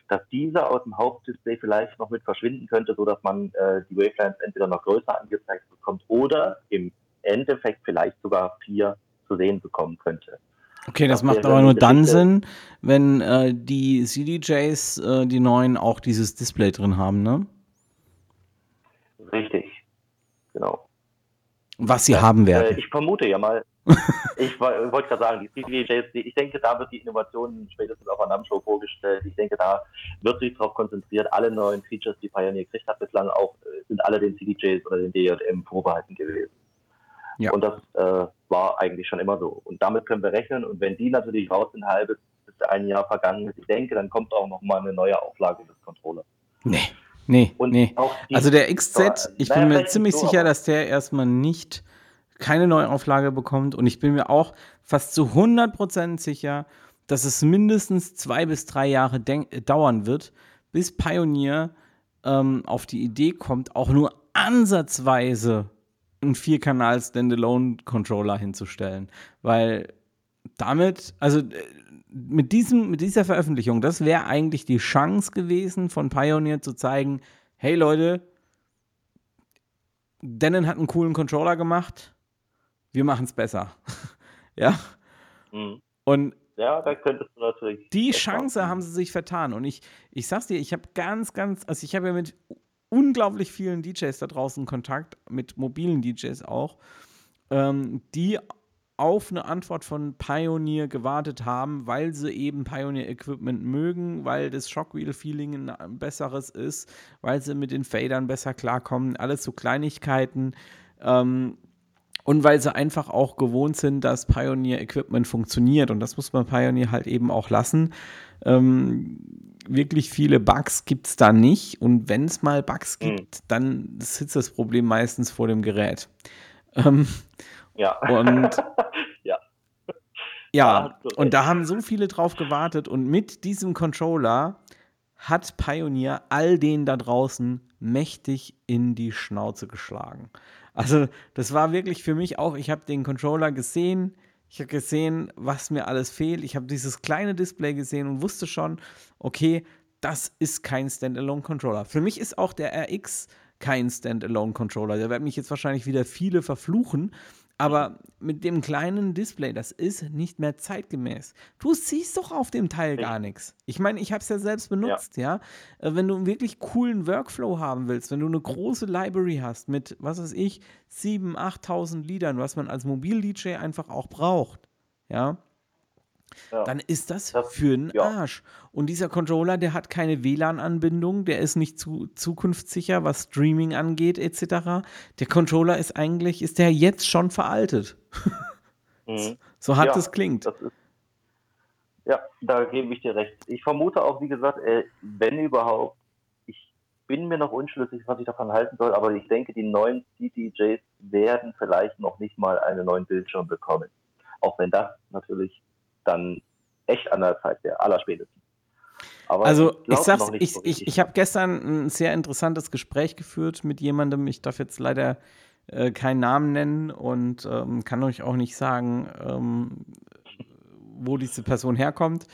dass dieser aus dem Hauptdisplay vielleicht noch mit verschwinden könnte, so dass man äh, die Wavelengths entweder noch größer angezeigt bekommt oder im Endeffekt vielleicht sogar vier zu sehen bekommen könnte. Okay, das, das macht aber nur dann Sinn, wenn äh, die CDJs, äh, die neuen, auch dieses Display drin haben, ne? Richtig, genau. Was sie ja, haben werden. Äh, ich vermute ja mal, ich wollte gerade sagen, die CDJs, ich denke, da wird die Innovation spätestens auf einer NAM-Show vorgestellt. Ich denke, da wird sich darauf konzentriert, alle neuen Features, die Pioneer gekriegt hat bislang, auch äh, sind alle den CDJs oder den DJM vorbehalten gewesen. Ja. Und das äh, war eigentlich schon immer so. Und damit können wir rechnen. Und wenn die natürlich raus sind, ein halbes bis ein Jahr vergangen ist, ich denke, dann kommt auch nochmal eine neue Auflage des Controllers. Nee. Nee, und nee. Also der XZ, ich bin mir ziemlich so, sicher, dass der erstmal nicht keine Neuauflage bekommt. Und ich bin mir auch fast zu 100% sicher, dass es mindestens zwei bis drei Jahre dauern wird, bis Pioneer ähm, auf die Idee kommt, auch nur ansatzweise einen Vierkanal Standalone Controller hinzustellen, weil damit, also mit, diesem, mit dieser Veröffentlichung, das wäre eigentlich die Chance gewesen von Pioneer zu zeigen, hey Leute, Denon hat einen coolen Controller gemacht, wir machen es besser. ja. Mhm. Und ja, da könntest du natürlich. Die Chance haben sie sich vertan. Und ich, ich sag's dir, ich habe ganz, ganz, also ich habe ja mit unglaublich vielen DJs da draußen Kontakt, mit mobilen DJs auch, ähm, die auf eine Antwort von Pioneer gewartet haben, weil sie eben Pioneer-Equipment mögen, weil das Shockwheel-Feeling ein besseres ist, weil sie mit den Fadern besser klarkommen, alles so Kleinigkeiten. Ähm, und weil sie einfach auch gewohnt sind, dass Pioneer-Equipment funktioniert. Und das muss man Pioneer halt eben auch lassen. Ähm, wirklich viele Bugs gibt es da nicht. Und wenn es mal Bugs hm. gibt, mhm. dann sitzt das Problem meistens vor dem Gerät. Ähm, ja. Und ja. Ja, und da haben so viele drauf gewartet und mit diesem Controller hat Pioneer all denen da draußen mächtig in die Schnauze geschlagen. Also, das war wirklich für mich auch, ich habe den Controller gesehen, ich habe gesehen, was mir alles fehlt. Ich habe dieses kleine Display gesehen und wusste schon, okay, das ist kein Standalone-Controller. Für mich ist auch der RX kein Standalone-Controller. Da werden mich jetzt wahrscheinlich wieder viele verfluchen, aber mit dem kleinen Display, das ist nicht mehr zeitgemäß. Du siehst doch auf dem Teil gar nichts. Ich meine, ich habe es ja selbst benutzt, ja. ja. Äh, wenn du einen wirklich coolen Workflow haben willst, wenn du eine große Library hast mit, was weiß ich, 7.000, 8.000 Liedern, was man als Mobil-DJ einfach auch braucht, ja, ja. dann ist das, das für einen ja. Arsch. Und dieser Controller, der hat keine WLAN-Anbindung, der ist nicht zu, zukunftssicher, was Streaming angeht, etc. Der Controller ist eigentlich, ist der jetzt schon veraltet. Mhm. So hart ja, es klingt. Ist, ja, da gebe ich dir recht. Ich vermute auch, wie gesagt, äh, wenn überhaupt, ich bin mir noch unschlüssig, was ich davon halten soll, aber ich denke, die neuen CDJs werden vielleicht noch nicht mal einen neuen Bildschirm bekommen. Auch wenn das natürlich dann echt an der Zeit wäre, allerspätestens. Aber also ich, sag's, ich, so ich, ich habe gestern ein sehr interessantes Gespräch geführt mit jemandem, ich darf jetzt leider äh, keinen Namen nennen und ähm, kann euch auch nicht sagen, ähm, wo diese Person herkommt.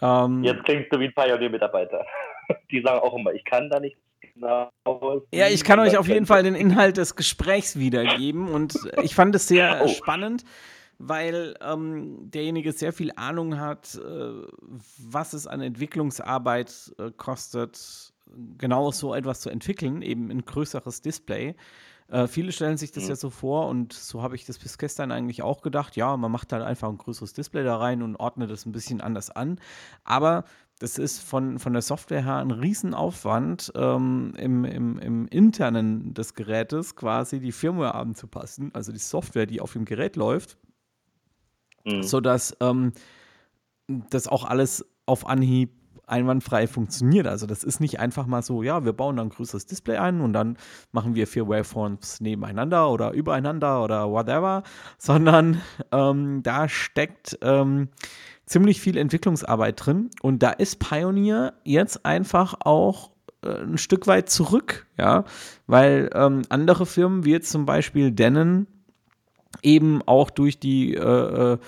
Ähm, jetzt klingst du wie ein Pioneer-Mitarbeiter. Die sagen auch immer, ich kann da nicht genau. Ja, ich kann euch auf jeden Fall den Inhalt des Gesprächs wiedergeben und ich fand es sehr oh. spannend weil ähm, derjenige sehr viel Ahnung hat, äh, was es an Entwicklungsarbeit äh, kostet, genau so etwas zu entwickeln, eben ein größeres Display. Äh, viele stellen sich das mhm. ja so vor und so habe ich das bis gestern eigentlich auch gedacht. Ja, man macht halt einfach ein größeres Display da rein und ordnet das ein bisschen anders an. Aber das ist von, von der Software her ein Riesenaufwand, ähm, im, im, im internen des Gerätes quasi die Firmware anzupassen, also die Software, die auf dem Gerät läuft mhm. sodass ähm, das auch alles auf Anhieb einwandfrei funktioniert. Also das ist nicht einfach mal so, ja, wir bauen dann ein größeres Display ein und dann machen wir vier Waveforms nebeneinander oder übereinander oder whatever, sondern ähm, da steckt ähm, ziemlich viel Entwicklungsarbeit drin und da ist Pioneer jetzt einfach auch äh, ein Stück weit zurück, ja, weil ähm, andere Firmen wie jetzt zum Beispiel Denon eben auch durch die äh, äh,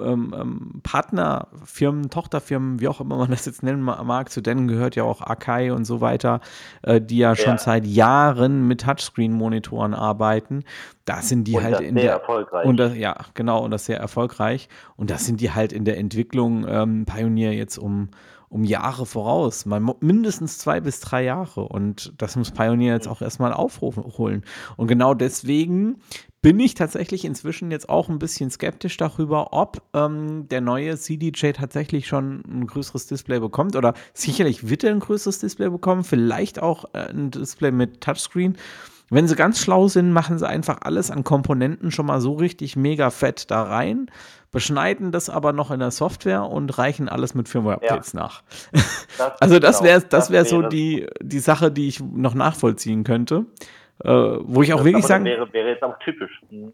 ähm, ähm, Partnerfirmen, Tochterfirmen, wie auch immer man das jetzt nennen mag, zu denen gehört ja auch Akai und so weiter, äh, die ja, ja, schon seit Jahren mit Touchscreen-Monitoren arbeiten. Da sind die und halt in der. Und das, ja, genau, und das sehr erfolgreich. Und da sind die halt in der Entwicklung ähm, Pionier jetzt um um Jahre voraus, mal mindestens zwei bis drei Jahre. Und das muss Pioneer jetzt auch erstmal aufholen. Und genau deswegen bin ich tatsächlich inzwischen jetzt auch ein bisschen skeptisch darüber, ob ähm, der neue CDJ tatsächlich schon ein größeres Display bekommt. Oder sicherlich wird er ein größeres Display bekommen, vielleicht auch äh, ein Display mit Touchscreen. Wenn sie ganz schlau sind, machen sie einfach alles an Komponenten schon mal so richtig mega fett da rein, beschneiden das aber noch in der Software und reichen alles mit Firmware-Updates ja. nach. Das also das wäre das wär so die, die Sache, die ich noch nachvollziehen könnte. Äh, wo ich auch das wirklich sagen. Wäre, wäre jetzt auch typisch. Mhm.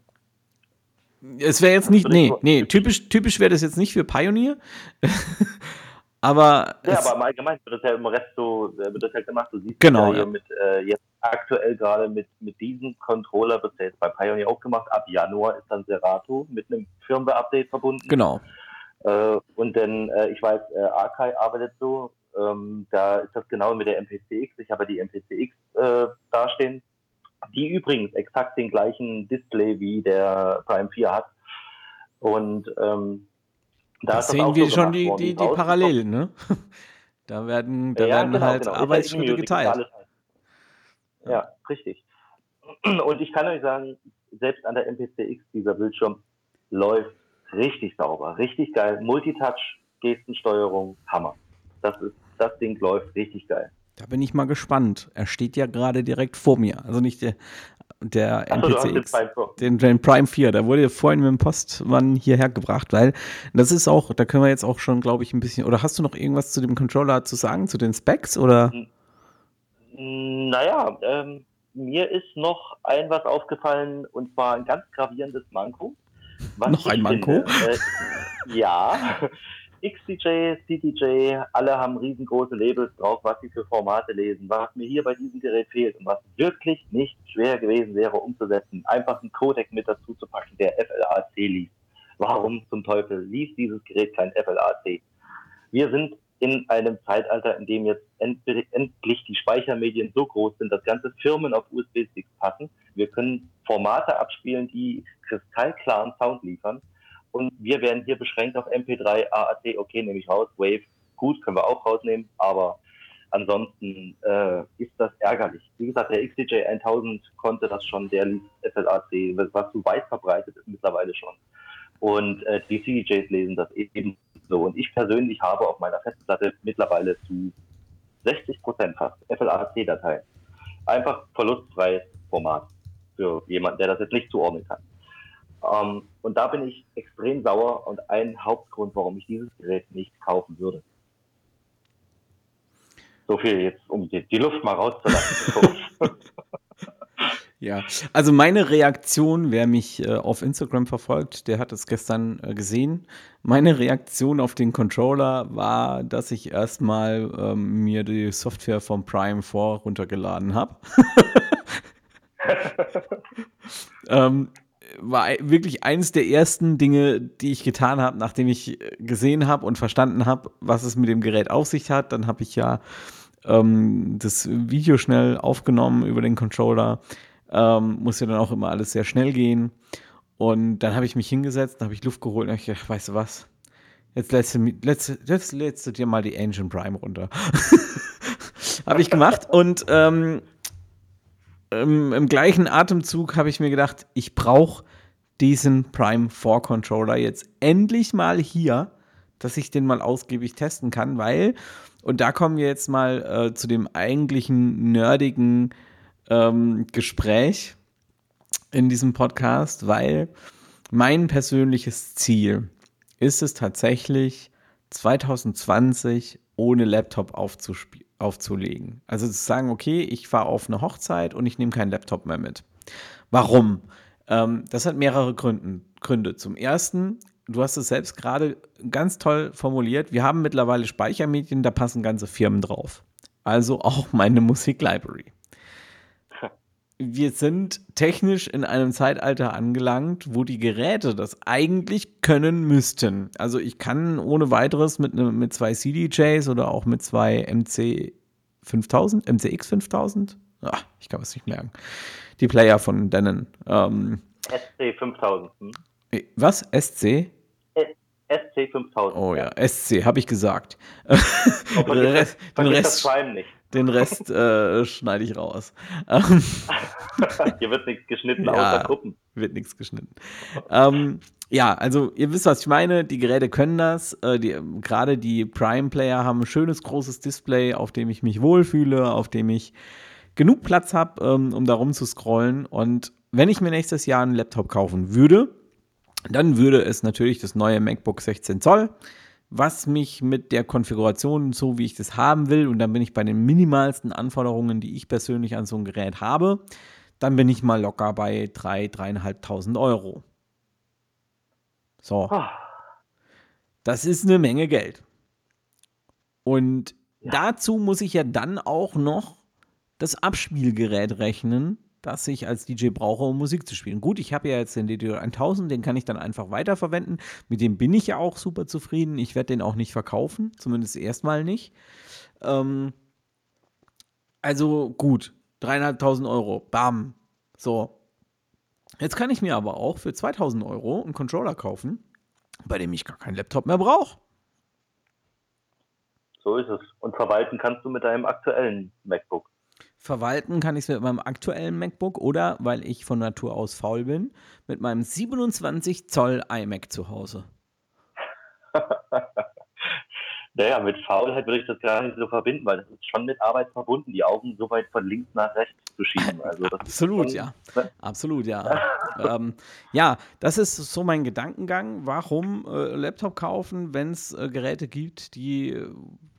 Es wäre jetzt nicht, nee, nee, typisch, typisch wäre das jetzt nicht für Pioneer. aber. Ja, aber im Allgemeinen wird das ja im Rest so, wird das ja gemacht. Du siehst genau, ja hier mit, äh, jetzt aktuell gerade mit, mit diesem Controller, wird ja jetzt bei Pioneer auch gemacht. Ab Januar ist dann Serato mit einem Firmware-Update verbunden. Genau. Äh, und dann, äh, ich weiß, äh, Arkai arbeitet so, ähm, da ist das genau mit der MPCX. Ich habe die MPCX äh, dastehen, die übrigens exakt den gleichen Display wie der Prime 4 hat. Und ähm, da das sehen wir so schon die, die, die Parallelen, ne? Da werden, da ja, werden genau, halt genau. Arbeitsschritte geteilt. Ja, richtig. Und ich kann euch sagen, selbst an der MPCX, dieser Bildschirm läuft richtig sauber, richtig geil. Multitouch, Gestensteuerung, Hammer. Das ist, das Ding läuft richtig geil. Da bin ich mal gespannt. Er steht ja gerade direkt vor mir. Also nicht der, der so, NPCX, den, den, Prime 4. Der wurde vorhin mit dem Postmann hierher gebracht, weil das ist auch, da können wir jetzt auch schon, glaube ich, ein bisschen. Oder hast du noch irgendwas zu dem Controller zu sagen, zu den Specs? Oder? Naja, ähm, mir ist noch ein was aufgefallen und zwar ein ganz gravierendes Manko. noch ein Manko? Finde, äh, ja. XDJ, CDJ, alle haben riesengroße Labels drauf, was sie für Formate lesen. Was mir hier bei diesem Gerät fehlt und was wirklich nicht schwer gewesen wäre umzusetzen, einfach einen Codec mit dazu zu packen, der FLAC liest. Warum zum Teufel liest dieses Gerät kein FLAC? Wir sind in einem Zeitalter, in dem jetzt endlich die Speichermedien so groß sind, dass ganze Firmen auf USB-Sticks passen. Wir können Formate abspielen, die kristallklaren Sound liefern. Und wir werden hier beschränkt auf MP3, AAC, okay, nehme ich raus, Wave, gut, können wir auch rausnehmen, aber ansonsten äh, ist das ärgerlich. Wie gesagt, der XDJ 1000 konnte das schon, der liest FLAC, was so weit verbreitet ist mittlerweile schon. Und äh, die CDJs lesen das eben so. Und ich persönlich habe auf meiner Festplatte mittlerweile zu 60 Prozent fast FLAC-Dateien. Einfach verlustfreies Format für jemanden, der das jetzt nicht zuordnen kann. Ähm, und da bin ich extrem sauer und ein Hauptgrund, warum ich dieses Gerät nicht kaufen würde. So viel jetzt, um die, die Luft mal rauszulassen. ja, also meine Reaktion, wer mich äh, auf Instagram verfolgt, der hat es gestern äh, gesehen. Meine Reaktion auf den Controller war, dass ich erstmal ähm, mir die Software vom Prime 4 runtergeladen habe. ähm, war wirklich eines der ersten Dinge, die ich getan habe, nachdem ich gesehen habe und verstanden habe, was es mit dem Gerät auf sich hat. Dann habe ich ja ähm, das Video schnell aufgenommen über den Controller. Ähm, muss ja dann auch immer alles sehr schnell gehen. Und dann habe ich mich hingesetzt, habe ich Luft geholt und habe gedacht, weißt du was? Jetzt lädst du, lädst, jetzt lädst du dir mal die Engine Prime runter. habe ich gemacht und ähm, ähm, im gleichen Atemzug habe ich mir gedacht, ich brauche diesen Prime 4 Controller jetzt endlich mal hier, dass ich den mal ausgiebig testen kann, weil, und da kommen wir jetzt mal äh, zu dem eigentlichen nerdigen ähm, Gespräch in diesem Podcast, weil mein persönliches Ziel ist es tatsächlich, 2020 ohne Laptop aufzuspielen aufzulegen. Also zu sagen, okay, ich fahre auf eine Hochzeit und ich nehme keinen Laptop mehr mit. Warum? Ähm, das hat mehrere Gründen, Gründe. Zum ersten, du hast es selbst gerade ganz toll formuliert, wir haben mittlerweile Speichermedien, da passen ganze Firmen drauf. Also auch meine Musiklibrary wir sind technisch in einem Zeitalter angelangt, wo die Geräte das eigentlich können müssten. Also ich kann ohne weiteres mit, ne, mit zwei CDJs oder auch mit zwei MC 5000, MCX 5000, ach, ich kann es nicht merken, die Player von Denon. Ähm, SC 5000. Hm? Was? SC? SC 5000. Oh ja, SC, habe ich gesagt. den Rest, den Rest, nicht. Den Rest äh, schneide ich raus. Hier wird nichts geschnitten, ja, außer Gruppen. Wird nichts geschnitten. ähm, ja, also ihr wisst, was ich meine. Die Geräte können das. Äh, die, Gerade die Prime-Player haben ein schönes großes Display, auf dem ich mich wohlfühle, auf dem ich genug Platz habe, ähm, um da rumzuscrollen. Und wenn ich mir nächstes Jahr einen Laptop kaufen würde, dann würde es natürlich das neue MacBook 16 Zoll was mich mit der Konfiguration, so wie ich das haben will, und dann bin ich bei den minimalsten Anforderungen, die ich persönlich an so ein Gerät habe, dann bin ich mal locker bei 3.000, 3.500 Euro. So. Ah. Das ist eine Menge Geld. Und ja. dazu muss ich ja dann auch noch das Abspielgerät rechnen, das ich als DJ brauche, um Musik zu spielen. Gut, ich habe ja jetzt den DDO 1000, den kann ich dann einfach weiterverwenden. Mit dem bin ich ja auch super zufrieden. Ich werde den auch nicht verkaufen, zumindest erstmal nicht. Ähm, also gut, dreieinhalbtausend Euro, bam. So. Jetzt kann ich mir aber auch für 2000 Euro einen Controller kaufen, bei dem ich gar keinen Laptop mehr brauche. So ist es. Und verwalten kannst du mit deinem aktuellen MacBook. Verwalten kann ich es mit meinem aktuellen MacBook oder, weil ich von Natur aus faul bin, mit meinem 27 Zoll iMac zu Hause. Naja, mit Faulheit würde ich das gar nicht so verbinden, weil das ist schon mit Arbeit verbunden, die Augen so weit von links nach rechts zu schieben. Also Absolut, schon, ja. Ne? Absolut, ja. ähm, ja, das ist so mein Gedankengang. Warum äh, Laptop kaufen, wenn es äh, Geräte gibt, die äh,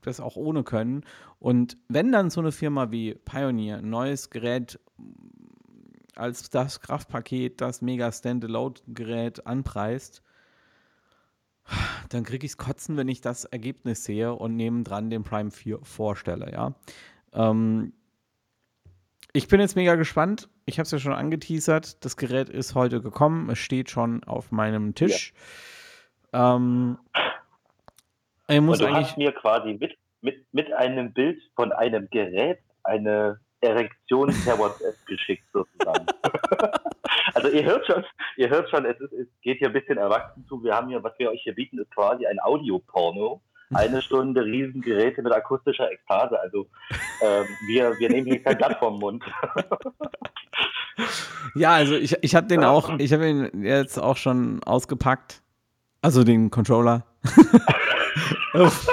das auch ohne können? Und wenn dann so eine Firma wie Pioneer ein neues Gerät als das Kraftpaket, das mega Standalone-Gerät anpreist, dann kriege ich es kotzen, wenn ich das Ergebnis sehe und nebendran den Prime 4 vorstelle, ja. Ähm, ich bin jetzt mega gespannt. Ich habe es ja schon angeteasert. Das Gerät ist heute gekommen. Es steht schon auf meinem Tisch. Ja. Ähm, ich muss und du hast mir quasi mit, mit, mit einem Bild von einem Gerät eine Erektion per WhatsApp geschickt, sozusagen. also ihr hört schon, ihr hört schon, es, ist, es geht hier ein bisschen erwachsen zu. Wir haben hier, was wir euch hier bieten, ist quasi ein Audioporno. Eine Stunde Riesengeräte mit akustischer Ekstase. Also ähm, wir, wir nehmen hier kein Blatt vom Mund. ja, also ich, ich habe den auch, ich habe ihn jetzt auch schon ausgepackt. Also den Controller. das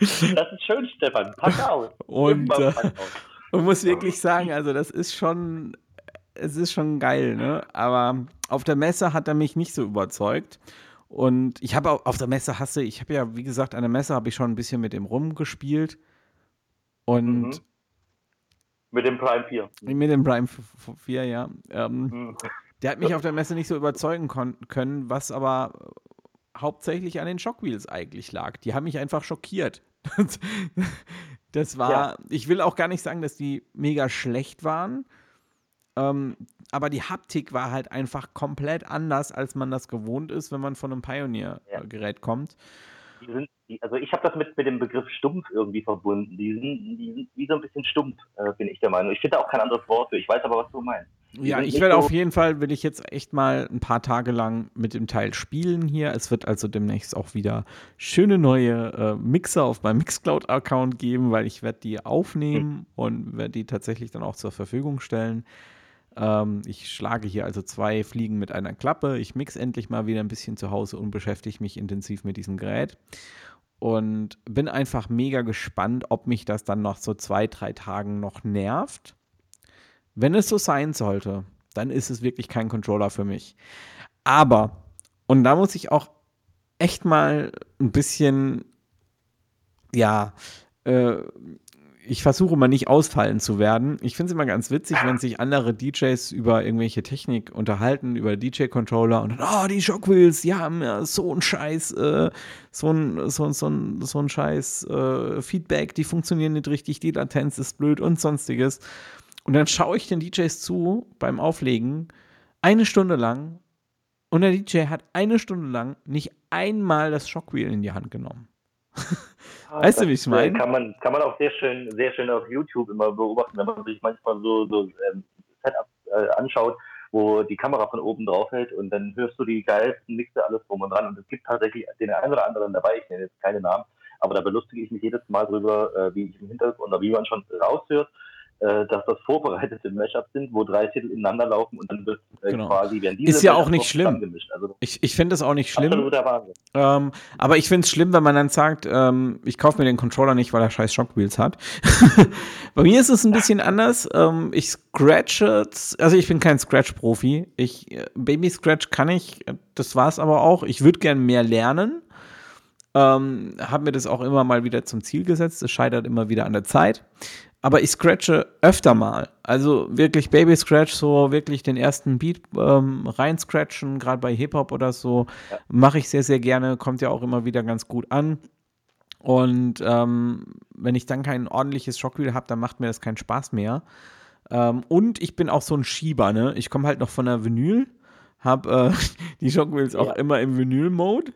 ist schön, Stefan. Pack aus. Und, äh, man muss wirklich sagen, also das ist schon, es ist schon geil, ne? Aber auf der Messe hat er mich nicht so überzeugt. Und ich habe auf der Messe hasse, ich habe ja, wie gesagt, an der Messe habe ich schon ein bisschen mit dem rumgespielt. Und mhm. mit dem Prime 4. Mit dem Prime 4, ja. Ähm, mhm. Der hat mich auf der Messe nicht so überzeugen können, was aber hauptsächlich an den Shockwheels eigentlich lag. Die haben mich einfach schockiert. Das war, ja. ich will auch gar nicht sagen, dass die mega schlecht waren, ähm, aber die Haptik war halt einfach komplett anders, als man das gewohnt ist, wenn man von einem Pioneer-Gerät ja. kommt. Die sind, die, also ich habe das mit, mit dem Begriff stumpf irgendwie verbunden. Die sind, die sind wie so ein bisschen stumpf, äh, bin ich der Meinung. Ich finde auch kein anderes Wort für. Ich weiß aber, was du meinst. Ja, ich werde so auf jeden Fall, will ich jetzt echt mal ein paar Tage lang mit dem Teil spielen hier. Es wird also demnächst auch wieder schöne neue äh, Mixer auf meinem Mixcloud-Account geben, weil ich werde die aufnehmen hm. und werde die tatsächlich dann auch zur Verfügung stellen. Ähm, ich schlage hier also zwei Fliegen mit einer Klappe. Ich mix endlich mal wieder ein bisschen zu Hause und beschäftige mich intensiv mit diesem Gerät. Und bin einfach mega gespannt, ob mich das dann noch so zwei, drei Tagen noch nervt wenn es so sein sollte, dann ist es wirklich kein Controller für mich. Aber, und da muss ich auch echt mal ein bisschen, ja, äh, ich versuche mal nicht ausfallen zu werden. Ich finde es immer ganz witzig, wenn sich andere DJs über irgendwelche Technik unterhalten, über DJ-Controller und dann, oh, die Shockwheels, die haben ja so ein Scheiß, äh, so ein, so, so, ein, so Scheiß äh, Feedback, die funktionieren nicht richtig, die Latenz ist blöd und sonstiges. Und dann schaue ich den DJs zu beim Auflegen eine Stunde lang und der DJ hat eine Stunde lang nicht einmal das Shockwheel in die Hand genommen. Ah, weißt du, wie ich meine? Kann man, kann man auch sehr schön, sehr schön auf YouTube immer beobachten, wenn man sich manchmal so, so ähm, Setups äh, anschaut, wo die Kamera von oben drauf hält und dann hörst du die geilsten Mixe, alles drum und dran. Und es gibt tatsächlich den einen oder anderen dabei, ich nenne jetzt keine Namen, aber da belustige ich mich jedes Mal drüber, äh, wie ich im Hintergrund oder wie man schon raushört, äh, dass das vorbereitete Mashups sind, wo drei Titel ineinander laufen und dann wird äh, genau. quasi werden diese Ist ja auch nicht schlimm. Also, ich ich finde das auch nicht schlimm. Ähm, aber ich finde es schlimm, wenn man dann sagt, ähm, ich kaufe mir den Controller nicht, weil er scheiß Shockwheels hat. Bei mir ist es ein bisschen anders. Ähm, ich scratche, also ich bin kein Scratch-Profi. Ich äh, Baby Scratch kann ich, das war es aber auch. Ich würde gern mehr lernen. Ähm, habe mir das auch immer mal wieder zum Ziel gesetzt. Es scheitert immer wieder an der Zeit aber ich scratche öfter mal. Also wirklich Baby Scratch, so wirklich den ersten Beat ähm, rein scratchen, gerade bei Hip-Hop oder so, ja. mache ich sehr, sehr gerne, kommt ja auch immer wieder ganz gut an. Und ähm, wenn ich dann kein ordentliches Shockwheel habe, dann macht mir das keinen Spaß mehr. Ähm, und ich bin auch so ein Schieber, ne? Ich komme halt noch von der Vinyl, habe äh, die Shockwheels auch immer im Vinyl-Mode.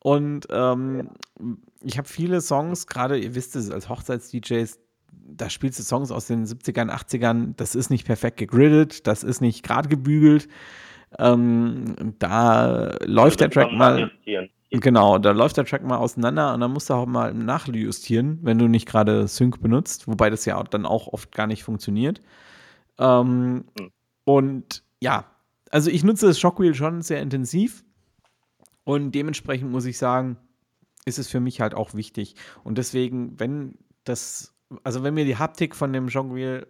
Und ähm, ja. ich habe viele Songs, gerade, ihr wisst es, als Hochzeits-DJs, da spielst du Songs aus den 70ern, 80ern, das ist nicht perfekt gegridded, das ist nicht gerade gebügelt. Ähm, da läuft der Track mal. Genau, da läuft der Track mal auseinander und dann musst du auch mal nachjustieren, wenn du nicht gerade Sync benutzt, wobei das ja dann auch oft gar nicht funktioniert. Ähm, hm. Und ja, also ich nutze das Shockwheel schon sehr intensiv und dementsprechend muss ich sagen, ist es für mich halt auch wichtig. Und deswegen, wenn das, also wenn mir die Haptik von dem Shockwheel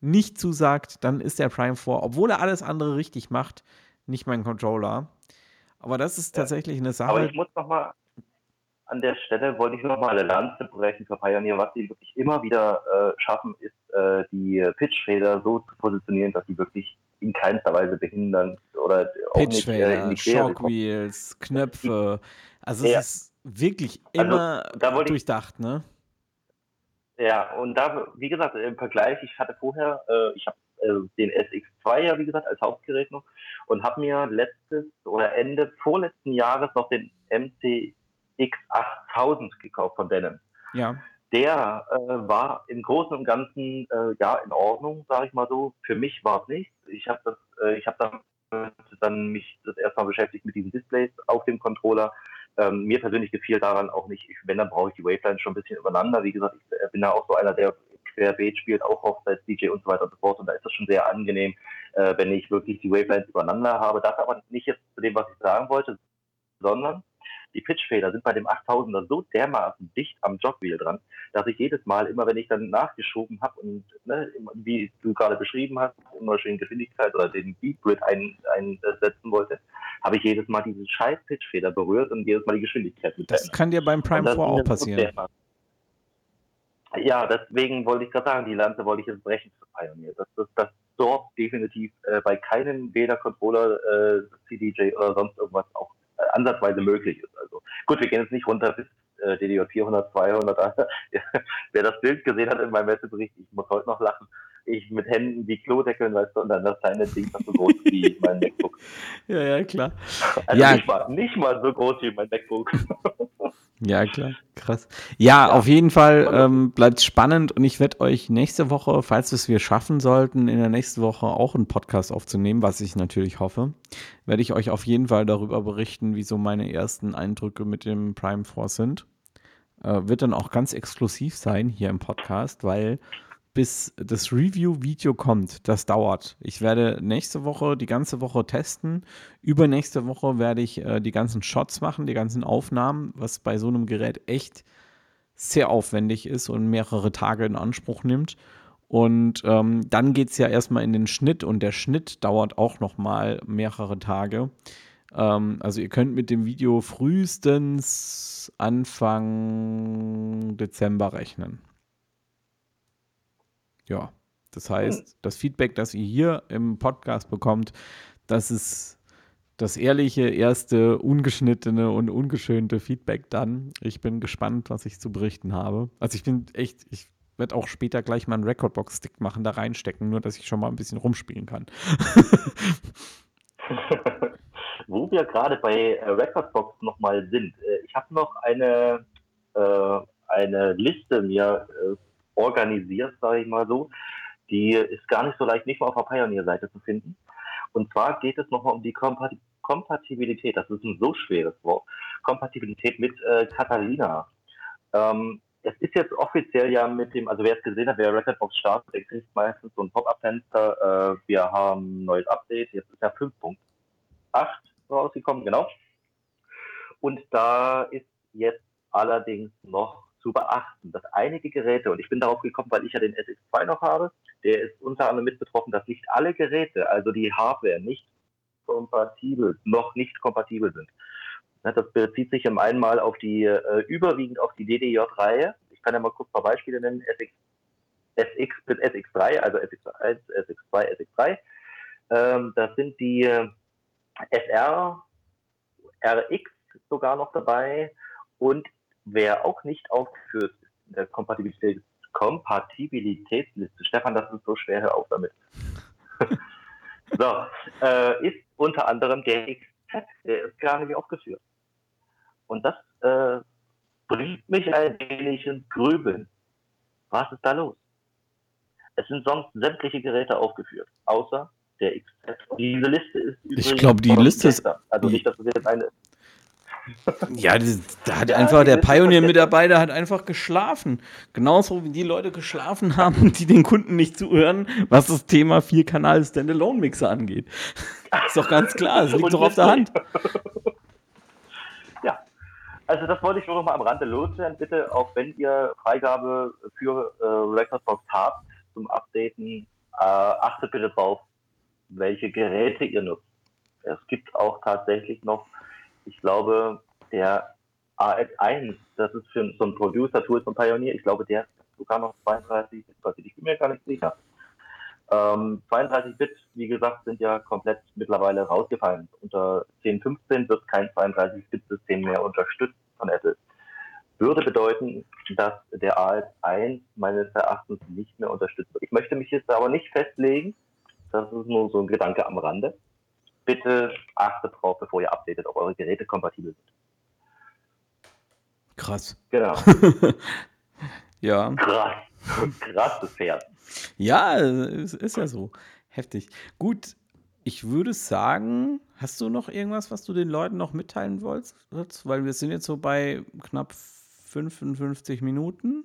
nicht zusagt, dann ist der Prime 4, obwohl er alles andere richtig macht, nicht mein Controller. Aber das ist tatsächlich eine Sache. Aber ich muss noch mal an der Stelle wollte ich noch mal eine Lanze brechen für Pioneer. Was sie wirklich immer wieder äh, schaffen, ist äh, die Pitchfeder so zu positionieren, dass sie wirklich in keinster Weise behindern oder auch nicht äh, in die Shockwheels, Knöpfe. Also ja. es ist wirklich also, immer also, durchdacht, ne? Ja, und da, wie gesagt, im Vergleich, ich hatte vorher, äh, ich habe äh, den SX2 ja, wie gesagt, als Hauptgerät noch und habe mir letztes oder Ende vorletzten Jahres noch den MCX8000 gekauft von Denon. Ja. Der äh, war im Großen und Ganzen äh, ja in Ordnung, sage ich mal so. Für mich war es nicht. Ich habe das, äh, ich habe dann, dann mich das erstmal beschäftigt mit diesen Displays auf dem Controller ähm, mir persönlich gefiel daran auch nicht, ich, wenn, dann brauche ich die Wavelines schon ein bisschen übereinander. Wie gesagt, ich äh, bin da auch so einer, der querbeet spielt, auch Hochzeits-DJ und so weiter und so fort. Und da ist das schon sehr angenehm, äh, wenn ich wirklich die Wavelines übereinander habe. Das aber nicht jetzt zu dem, was ich sagen wollte, sondern die Pitchfeder sind bei dem 8000er so dermaßen dicht am Jogwheel dran, dass ich jedes Mal, immer wenn ich dann nachgeschoben habe und ne, wie du gerade beschrieben hast, immer schön Geschwindigkeit oder den Beat Grid einsetzen wollte, habe ich jedes Mal diese scheiß Pitchfeder berührt und jedes Mal die Geschwindigkeit mit. Das kann dir beim Prime 4 auch passieren. Ja, deswegen wollte ich gerade sagen, die Lanze wollte ich jetzt brechen zu Pioneer. Das, das, das dort definitiv äh, bei keinem weder Controller, äh, CDJ oder sonst irgendwas auch ansatzweise möglich ist. Also gut, wir gehen jetzt nicht runter bis äh, DDJ 400, 200. Wer das Bild gesehen hat in meinem Messebericht, ich muss heute noch lachen. Ich mit Händen wie Klodeckeln, weißt du, und dann das kleine Ding so groß wie mein MacBook. Ja, ja, klar. Also ja. Nicht, mal, nicht mal so groß wie mein MacBook. Ja, klar, krass. Ja, ja. auf jeden Fall ähm, bleibt spannend und ich werde euch nächste Woche, falls wir es wir schaffen sollten, in der nächsten Woche auch einen Podcast aufzunehmen, was ich natürlich hoffe, werde ich euch auf jeden Fall darüber berichten, wie so meine ersten Eindrücke mit dem Prime Force sind. Äh, wird dann auch ganz exklusiv sein hier im Podcast, weil bis das Review-Video kommt, das dauert. Ich werde nächste Woche die ganze Woche testen. Übernächste Woche werde ich äh, die ganzen Shots machen, die ganzen Aufnahmen, was bei so einem Gerät echt sehr aufwendig ist und mehrere Tage in Anspruch nimmt. Und ähm, dann geht es ja erstmal in den Schnitt und der Schnitt dauert auch nochmal mehrere Tage. Ähm, also ihr könnt mit dem Video frühestens Anfang Dezember rechnen. Ja, das heißt, hm. das Feedback, das ihr hier im Podcast bekommt, das ist das ehrliche, erste, ungeschnittene und ungeschönte Feedback dann. Ich bin gespannt, was ich zu berichten habe. Also ich bin echt, ich werde auch später gleich mal einen Recordbox-Stick machen, da reinstecken, nur dass ich schon mal ein bisschen rumspielen kann. Wo wir gerade bei äh, Recordbox nochmal sind, äh, ich habe noch eine, äh, eine Liste mir organisiert, sage ich mal so. Die ist gar nicht so leicht, nicht mal auf der Pioneer-Seite zu finden. Und zwar geht es nochmal um die Kompatibilität. Das ist ein so schweres Wort. Kompatibilität mit äh, Catalina. Ähm, es ist jetzt offiziell ja mit dem, also wer es gesehen hat, wer Recordbox startet, der kriegt meistens so ein Pop-Up-Fenster. Äh, wir haben ein neues Update. Jetzt ist ja 5.8 rausgekommen, genau. Und da ist jetzt allerdings noch zu beachten, dass einige Geräte, und ich bin darauf gekommen, weil ich ja den SX2 noch habe, der ist unter anderem mit betroffen, dass nicht alle Geräte, also die Hardware, nicht kompatibel, noch nicht kompatibel sind. Das bezieht sich im einen Mal auf die, äh, überwiegend auf die DDJ-Reihe. Ich kann ja mal kurz ein paar Beispiele nennen. SX, SX bis SX3, also SX1, SX2, SX3. Ähm, das sind die äh, SR, RX sogar noch dabei und Wer auch nicht aufgeführt ist in der Kompatibilitäts Kompatibilitätsliste. Stefan, das ist so schwer, hör auf damit. so, äh, ist unter anderem der XZ, der ist gar nicht aufgeführt. Und das äh, bringt mich ein wenig ins Grübeln. Was ist da los? Es sind sonst sämtliche Geräte aufgeführt, außer der XZ. Diese Liste ist übrigens. Ich glaube, die Liste ist. Also nicht, dass es jetzt eine ja, da hat ja, einfach der Pioneer-Mitarbeiter hat einfach geschlafen. Genauso wie die Leute geschlafen haben, die den Kunden nicht zuhören, was das Thema Vier-Kanal Standalone-Mixer angeht. ist doch ganz klar, es liegt doch auf der Hand. Ja, also das wollte ich nur noch mal am Rande loswerden. Bitte, auch wenn ihr Freigabe für äh, Recordbox habt zum Updaten, äh, achtet bitte drauf, welche Geräte ihr nutzt. Es gibt auch tatsächlich noch ich glaube, der AS1, das ist für so ein Producer-Tool von Pioneer, ich glaube, der ist sogar noch 32, ich bin mir gar nicht sicher. Ähm, 32-Bit, wie gesagt, sind ja komplett mittlerweile rausgefallen. Unter 10.15 wird kein 32-Bit-System mehr unterstützt von Apple. Würde bedeuten, dass der AS1 meines Erachtens nicht mehr unterstützt wird. Ich möchte mich jetzt aber nicht festlegen. Das ist nur so ein Gedanke am Rande bitte achtet drauf, bevor ihr updatet, ob eure Geräte kompatibel sind. Krass. Genau. ja. Krass. Krasses Pferd. Ja, es ist ja so. Heftig. Gut, ich würde sagen, hast du noch irgendwas, was du den Leuten noch mitteilen wolltest? Weil wir sind jetzt so bei knapp 55 Minuten.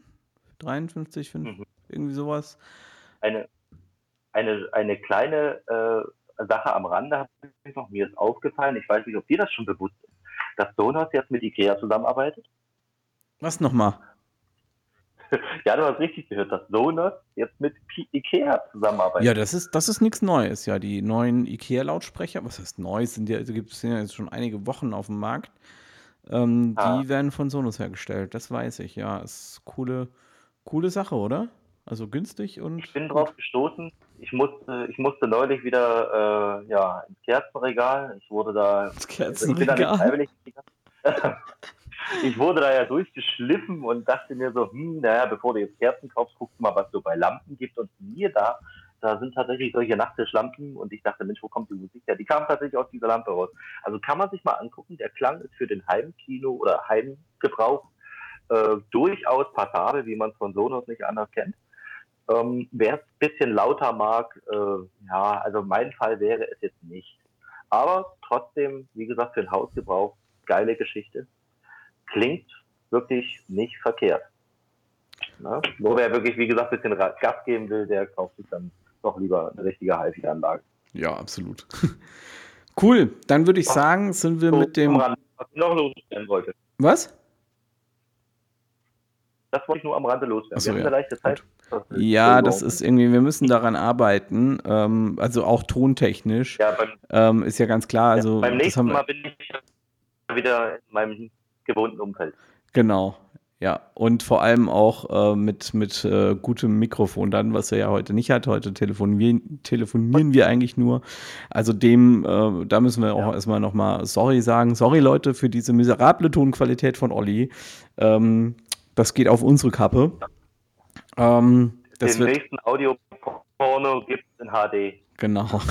53, 5, mhm. irgendwie sowas. Eine, eine, eine kleine äh, Sache am Rande habe ich noch, mir ist aufgefallen, ich weiß nicht, ob dir das schon bewusst ist, dass Sonos jetzt mit Ikea zusammenarbeitet. Was nochmal? Ja, du hast richtig gehört, dass Sonos jetzt mit Ikea zusammenarbeitet. Ja, das ist, das ist nichts Neues. Ja, die neuen Ikea-Lautsprecher, was heißt neu, sind ja, also gibt es ja jetzt schon einige Wochen auf dem Markt. Ähm, ah. Die werden von Sonos hergestellt, das weiß ich. Ja, ist coole, coole Sache, oder? Also günstig und. Ich bin drauf gestoßen. Ich musste, ich musste neulich wieder äh, ja, ins Kerzenregal. Ich wurde da. Ins Kerzenregal? Ich, ich wurde da ja durchgeschliffen und dachte mir so, hm, naja, bevor du jetzt Kerzen kaufst, guckst du mal, was so bei Lampen gibt. Und mir da, da sind tatsächlich solche Nachttischlampen und ich dachte, Mensch, wo kommt die Musik her? Die kam tatsächlich aus dieser Lampe raus. Also kann man sich mal angucken, der Klang ist für den Heimkino oder Heimgebrauch äh, durchaus passabel, wie man es von Sonos nicht anders kennt. Ähm, Wer es ein bisschen lauter mag, äh, ja, also mein Fall wäre es jetzt nicht. Aber trotzdem, wie gesagt, für den Hausgebrauch, geile Geschichte. Klingt wirklich nicht verkehrt. Na? Nur wer wirklich, wie gesagt, ein bisschen Gas geben will, der kauft sich dann doch lieber eine richtige HiFi-Anlage. Ja, absolut. cool, dann würde ich sagen, sind wir so, mit dem. was ich noch loswerden wollte. Was? Das wollte ich nur am Rande loswerden. So, wir haben ja. eine leichte Zeit. Ja, das ist irgendwie, wir müssen daran arbeiten, ähm, also auch tontechnisch. Ja, beim, ähm, ist ja ganz klar. Also, ja, beim nächsten Mal bin ich wieder in meinem gewohnten Umfeld. Genau, ja. Und vor allem auch äh, mit, mit äh, gutem Mikrofon dann, was er ja heute nicht hat. Heute telefonieren, telefonieren wir eigentlich nur. Also dem, äh, da müssen wir auch ja. erstmal nochmal sorry sagen. Sorry Leute für diese miserable Tonqualität von Olli. Ähm, das geht auf unsere Kappe. Ähm, Den nächsten Audio-Porno gibt es in HD. Genau.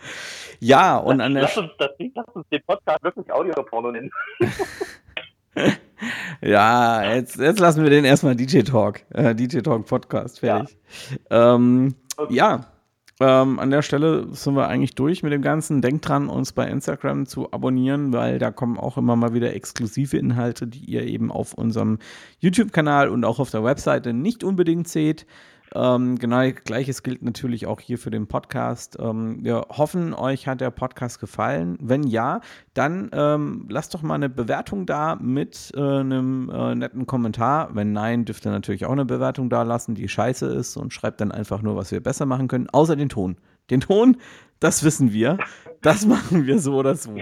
ja, und an der lass uns, das, lass uns den Podcast wirklich Audio-Porno nennen. ja, jetzt, jetzt lassen wir den erstmal DJ Talk, äh, DJ Talk Podcast fertig. Ja. Ähm, okay. ja, ähm, an der Stelle sind wir eigentlich durch mit dem Ganzen. Denkt dran, uns bei Instagram zu abonnieren, weil da kommen auch immer mal wieder exklusive Inhalte, die ihr eben auf unserem YouTube-Kanal und auch auf der Webseite nicht unbedingt seht. Ähm, genau, gleiches gilt natürlich auch hier für den Podcast. Ähm, wir hoffen, euch hat der Podcast gefallen. Wenn ja, dann ähm, lasst doch mal eine Bewertung da mit äh, einem äh, netten Kommentar. Wenn nein, dürft ihr natürlich auch eine Bewertung da lassen, die scheiße ist und schreibt dann einfach nur, was wir besser machen können, außer den Ton. Den Ton, das wissen wir. Das machen wir so oder so.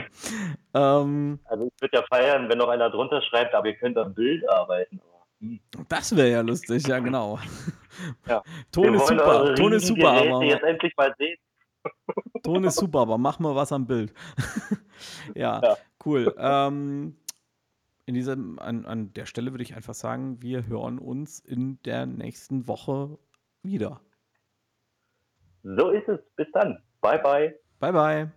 Ähm, also ich würde ja feiern, wenn noch einer drunter schreibt, aber ihr könnt am Bild arbeiten. Das wäre ja lustig, ja genau. Ja. Ton ist super, Ton ist super, aber. Jetzt endlich mal sehen. Ton ist super, aber mach mal was am Bild. ja, ja, cool. Ähm, in diesem, an, an der Stelle würde ich einfach sagen, wir hören uns in der nächsten Woche wieder. So ist es. Bis dann. Bye, bye. Bye, bye.